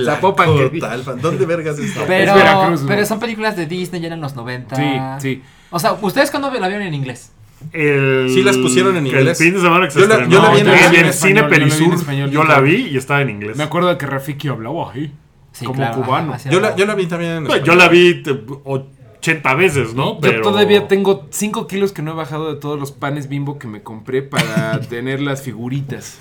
Zapopan, que- ¿Dónde vergas está? pero, Es Veracruz, ¿no? pero son películas de Disney ya eran los 90. Sí, sí. O sea, ¿ustedes cuándo la vieron en inglés? El, Sí las pusieron en inglés. El fin de semana que se Yo la- yo la vi en- en, yo la vi en el español, cine yo la vi en Perisur. español, Yo yo la también. vi y estaba en inglés. Me acuerdo de que Rafiki hablaba ahí. Sí, Como claro, cubano. ajá, Yo la, hablaba. yo la vi también en español. yo la vi te- 80 veces, ¿no? Yo todavía tengo 5 kilos que no he bajado de todos los panes bimbo que me compré para *laughs* tener las figuritas.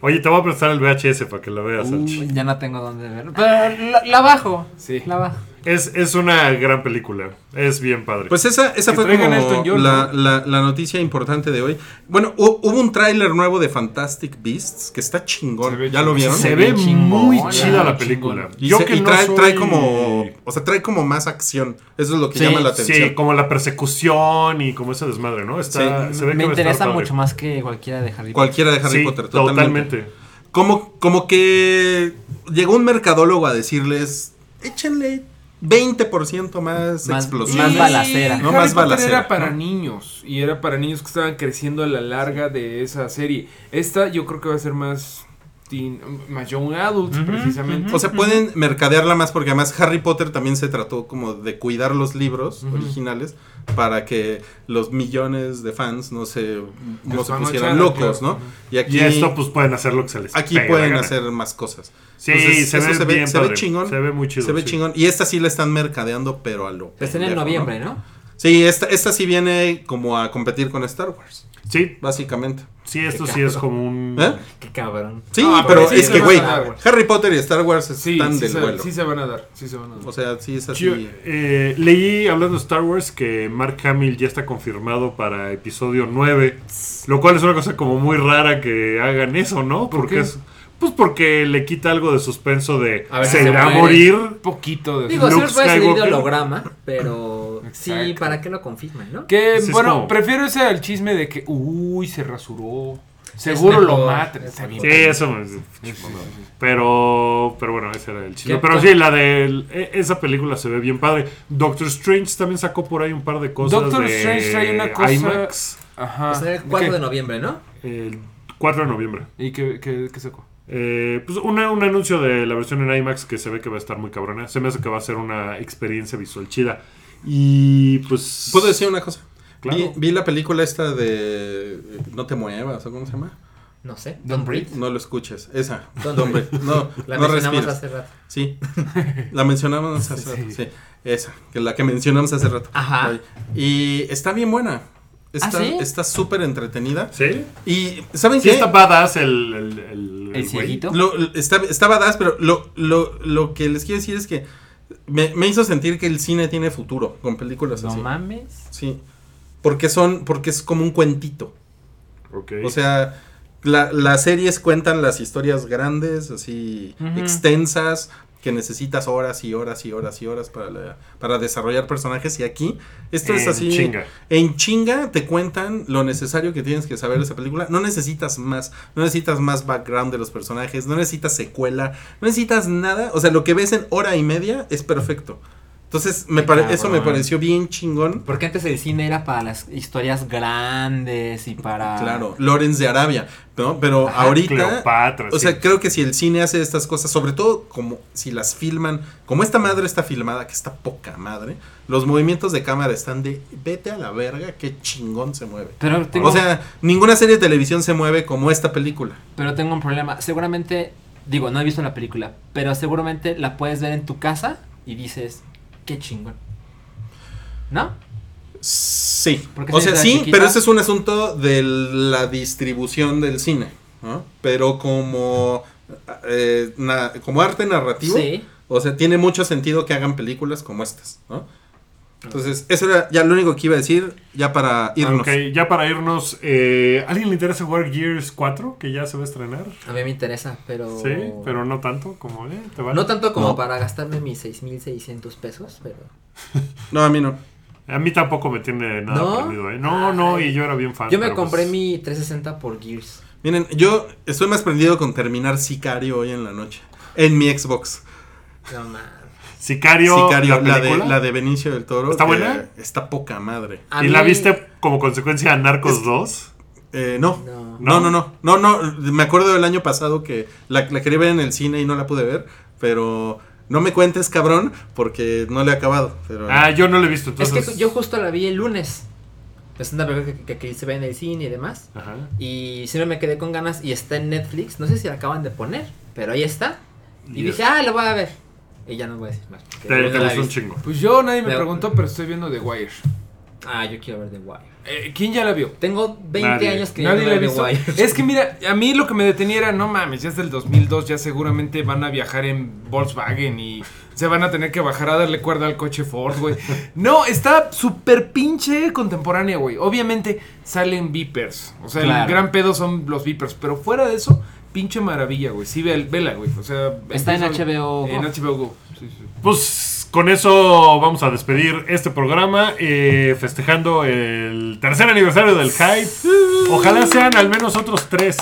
Oye, te voy a prestar el VHS para que la veas. Uy, ya no tengo dónde verlo. Pero la, la bajo. Sí. La bajo. Es, es una gran película. Es bien padre. Pues esa, esa fue como Elton John, la, ¿no? la- la noticia importante de hoy. Bueno, hu- hubo un tráiler nuevo de Fantastic Beasts que está chingón. ¿Ya lo vieron? se se ve chingón, muy chida la película. Y, Yo se- que y no trae, soy- trae como, o sea, trae como más acción. Eso es lo que Sí, llama la atención. Sí, como la persecución y como ese desmadre, ¿no? Está, Sí. se ve Me interesa padre. mucho más que cualquiera de Harry Potter. Cualquiera de Harry Sí, Potter, totalmente. totalmente. Como, como que llegó un mercadólogo a decirles, échenle 20% más, Más- explosión. más balacera. No Harry más Potter balacera, era para ¿no? niños y era para niños que estaban creciendo a la larga de esa serie. Esta yo creo que va a ser más teen, más young adults precisamente. O sea, pueden mercadearla más porque además Harry Potter también se trató como de cuidar los libros originales para que los millones de fans no se, no se pusieran no locos. ¿no? Y aquí, Y esto, pues pueden hacer lo que se les aquí pueden hacer más cosas. Sí, Entonces, se, eso ve bien se ve padre. chingón. Se ve muy chido. Se ve sí. chingón. Y esta sí la están mercadeando, pero a lo. Está en el noviembre, ¿no? Sí, esta, esta sí viene como a competir con Star Wars, Sí, básicamente. sí, esto sí es como un... ¿Eh? Qué cabrón. Sí, No, pero pero sí es que, güey. Harry Potter y Star Wars Sí, están sí, del se, vuelo. sí se van a dar. Sí se van a dar. O sea, sí es así. Yo, eh, leí, hablando de Star Wars, que Mark Hamill ya está confirmado para episodio 9. Lo cual es una cosa como muy rara que hagan eso, ¿no? ¿Por Porque qué? es. Pues porque le quita algo de suspenso de. A ver ¿Se se irá a muere. morir? Un poquito de... Digo, sí Luke puede salir de holograma, pero sí. ¿para qué lo confirman, no? Que, Sí, bueno, como- prefiero ese al chisme de que, uy, se rasuró. Seguro lo matan. Sí, eso. Pero, pero bueno, ese era el chisme. ¿Qué Pero sí, la de e- esa película se ve bien padre. Doctor Strange también sacó por ahí un par de cosas Doctor de Strange trae una cosa- IMAX Ajá. Ser el ¿De 4 qué? de noviembre, ¿no? el 4 de noviembre. ¿Y qué, qué, qué sacó? Eh, pues una- un anuncio de la versión en IMAX que se ve que va a estar muy cabrona. Se me hace que va a ser una experiencia visual chida. Y pues. ¿Puedo decir una cosa? Claro. Vi, vi la película esta de eh, No te muevas, ¿o cómo se llama? No sé. Don't Don't breathe. No lo escuches. Esa. Don't Don't breathe. No, *laughs* La no mencionamos respires. hace rato. Sí. La mencionamos hace *laughs* rato. Sí. Esa. Que la que mencionamos hace rato. Ajá. Y está bien buena. Está ¿Ah, sí? está súper entretenida. ¿Sí? Y ¿saben Sí qué? está badass el. El, el, ¿El güey. cieguito? Lo, está, está badass, pero lo, lo, lo que les quiero decir es que me, me hizo sentir que el cine tiene futuro con películas No así. mames. Sí. Porque son, porque es como un cuentito. Ok. O sea, la- las series cuentan las historias grandes, así extensas, que necesitas horas y horas y horas y horas para, la- para desarrollar personajes. Y aquí, esto es así. chinga. En chinga te cuentan lo necesario que tienes que saber de esa película. No necesitas más. No necesitas más background de los personajes. No necesitas secuela. No necesitas nada. O sea, lo que ves en hora y media es perfecto. Entonces, me pare- eso me pareció bien chingón. Porque antes el cine era para las historias grandes y para. Claro, Lorenz de Arabia, ¿no? Pero Ajá, ahorita, Cleopatra. o sí. sea, creo que si el cine hace estas cosas, sobre todo como si las filman, como esta madre está filmada, que está poca madre, los movimientos de cámara están de vete a la verga, qué chingón se mueve. Pero tengo, O sea, ninguna serie de televisión se mueve como esta película. pero tengo un problema. Seguramente, digo, no he visto la película, pero seguramente la puedes ver en tu casa y dices, qué chingón. ¿No? Sí. O sea, sí, chiquita- pero ese es un asunto de la distribución del cine, ¿no? Pero como, eh, na- como arte narrativo, Sí. o sea, tiene mucho sentido que hagan películas como estas, ¿no? Entonces, eso era ya lo único que iba a decir, ya para irnos. Ok, ya para irnos. Eh, ¿Alguien le interesa jugar Gears 4? Que ya se va a estrenar. A mí me interesa, pero. Sí, pero no tanto como. Eh, te vale. No tanto como No. para gastarme mis 6.600 pesos, pero. *laughs* No, a mí no. A mí tampoco me tiene nada ¿No? prendido, ¿eh? No, no, Ay. y yo era bien fan. Yo me compré pues- mi 360 por Gears. Miren, yo estoy más prendido con terminar Sicario hoy en la noche. En mi Xbox. No mames. Sicario, Sicario, la la, de, la de Benicio del Toro. ¿Está buena? Está poca madre. A ¿Y mí- la viste como consecuencia de Narcos Es- 2? Eh, no. No. No, no, no, no, no, me acuerdo del año pasado que la, la quería ver en el cine y no la pude ver, pero no me cuentes, cabrón, porque no le he acabado. Pero Ah, yo no lo he visto, Es entonces. que yo justo la vi el lunes. Es una película que, que- que se ve en el cine y demás. Ajá. Y siempre me quedé con ganas y está en Netflix. No sé si la acaban de poner, pero ahí está. Y dije, ah, lo voy a ver. Y ya no voy a decir más. porque Te, yo no te un chingo. Pues yo nadie me Pero- preguntó, pero estoy viendo The Wire. Ah, yo quiero ver The Wire. Eh, ¿Quién ya la vio? Tengo 20 Nadie. años que Nadie no la Wire. Es que *laughs* mira, a mí lo que me detenía era, no mames, ya es del 2002, ya seguramente van a viajar en Volkswagen y se van a tener que bajar a darle cuerda al coche Ford, güey. *laughs* No, está súper pinche contemporánea, güey. Obviamente salen Vipers, o sea, Claro. el gran pedo son los Vipers, pero fuera de eso, pinche maravilla, güey. Sí, ve- vela, güey. O sea, Está en HBO Go. En HBO Go. Sí, sí. Pues con eso vamos a despedir este programa, eh, festejando el tercer aniversario del Hype. Ojalá sean al menos otros tres.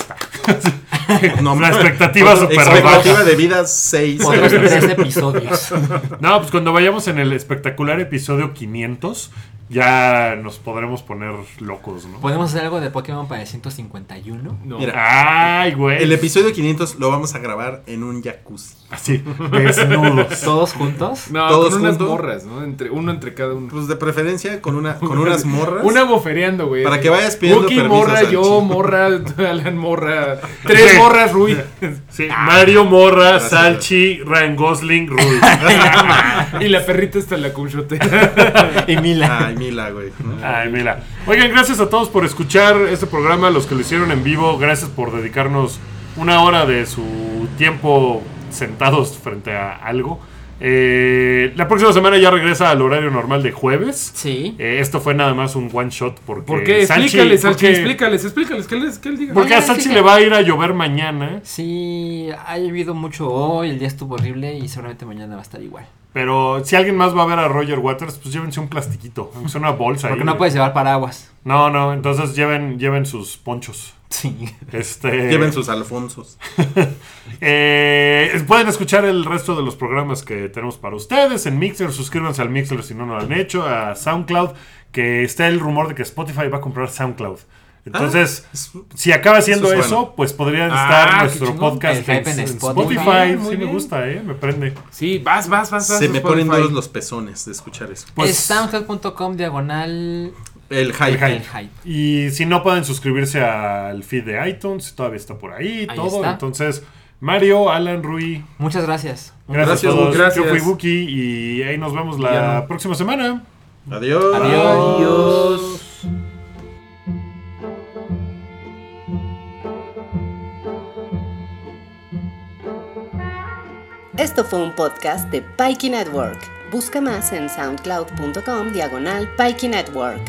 *laughs* *laughs* no, La expectativa súper Expectativa baja. de vida 6. Otros tres episodios. *laughs* No, pues cuando vayamos en el espectacular episodio 500, ya nos podremos poner locos, ¿no? ¿Podemos hacer algo de Pokémon para el 151? No. Mira, Ay, güey. el episodio 500 lo vamos a grabar en un jacuzzi. Así, desnudos. *laughs* ¿Todos juntos? No, Todos con unas juntos. morras, ¿no? Entre, uno entre cada uno. Pues de preferencia con una con unas morras. Una bofereando, güey. Para que vayas pidiendo Wookie, permisos morra, al yo, morra, Alan, morra. Tres. Morras, Rui. *laughs* Sí, Mario Morra, Gracias. Salchi, Ryan Gosling, Rui. *laughs* Y la perrita está en la cumchote. *laughs* Y Mila. Ay, Mila, güey. Ay, mira. Oigan, gracias a todos por escuchar este programa, los que lo hicieron en vivo. Gracias por dedicarnos una hora de su tiempo sentados frente a algo. Eh, la próxima semana ya regresa al horario normal de jueves. Sí. Eh, esto fue nada más un one shot porque. ¿Por qué? Salchi- Explícales, Salchi, porque- explícales, explícales, que él, que él diga. Porque a Salchi le va a ir a llover mañana. Sí, ha llovido mucho hoy, el día estuvo horrible y seguramente mañana va a estar igual. Pero si alguien más va a ver a Roger Waters, pues llévense un plastiquito, aunque sea una bolsa. Porque ahí. no puedes llevar paraguas. No, no, entonces lleven, lleven sus ponchos. Sí. Este, Lleven sus alfonsos. *laughs* Eh, pueden escuchar el resto de los programas que tenemos para ustedes en Mixer. Suscríbanse al Mixer si no lo han hecho. A SoundCloud, que está el rumor de que Spotify va a comprar SoundCloud. Entonces, si acaba haciendo Eso pues podrían Ah, estar nuestro podcast en, Spotify. Bien, sí, me gusta, ¿eh? Me prende. Sí, vas, vas, vas, vas. Se me Spotify. ponen duros los pezones de escuchar eso. Pues- es soundcloud.com diagonal El hype. hype. el hype. Y si no, pueden suscribirse al feed de iTunes. Todavía está por ahí, Ahí todo. está. Entonces, Mario, Alan, Rui, Muchas gracias. gracias, Gracias, a todos. gracias. Yo fui Buki y ahí nos vemos la no. próxima semana. Adiós. Adiós. Esto fue un podcast de Pikey Network. Busca más en soundcloud.com diagonal Pikey Network.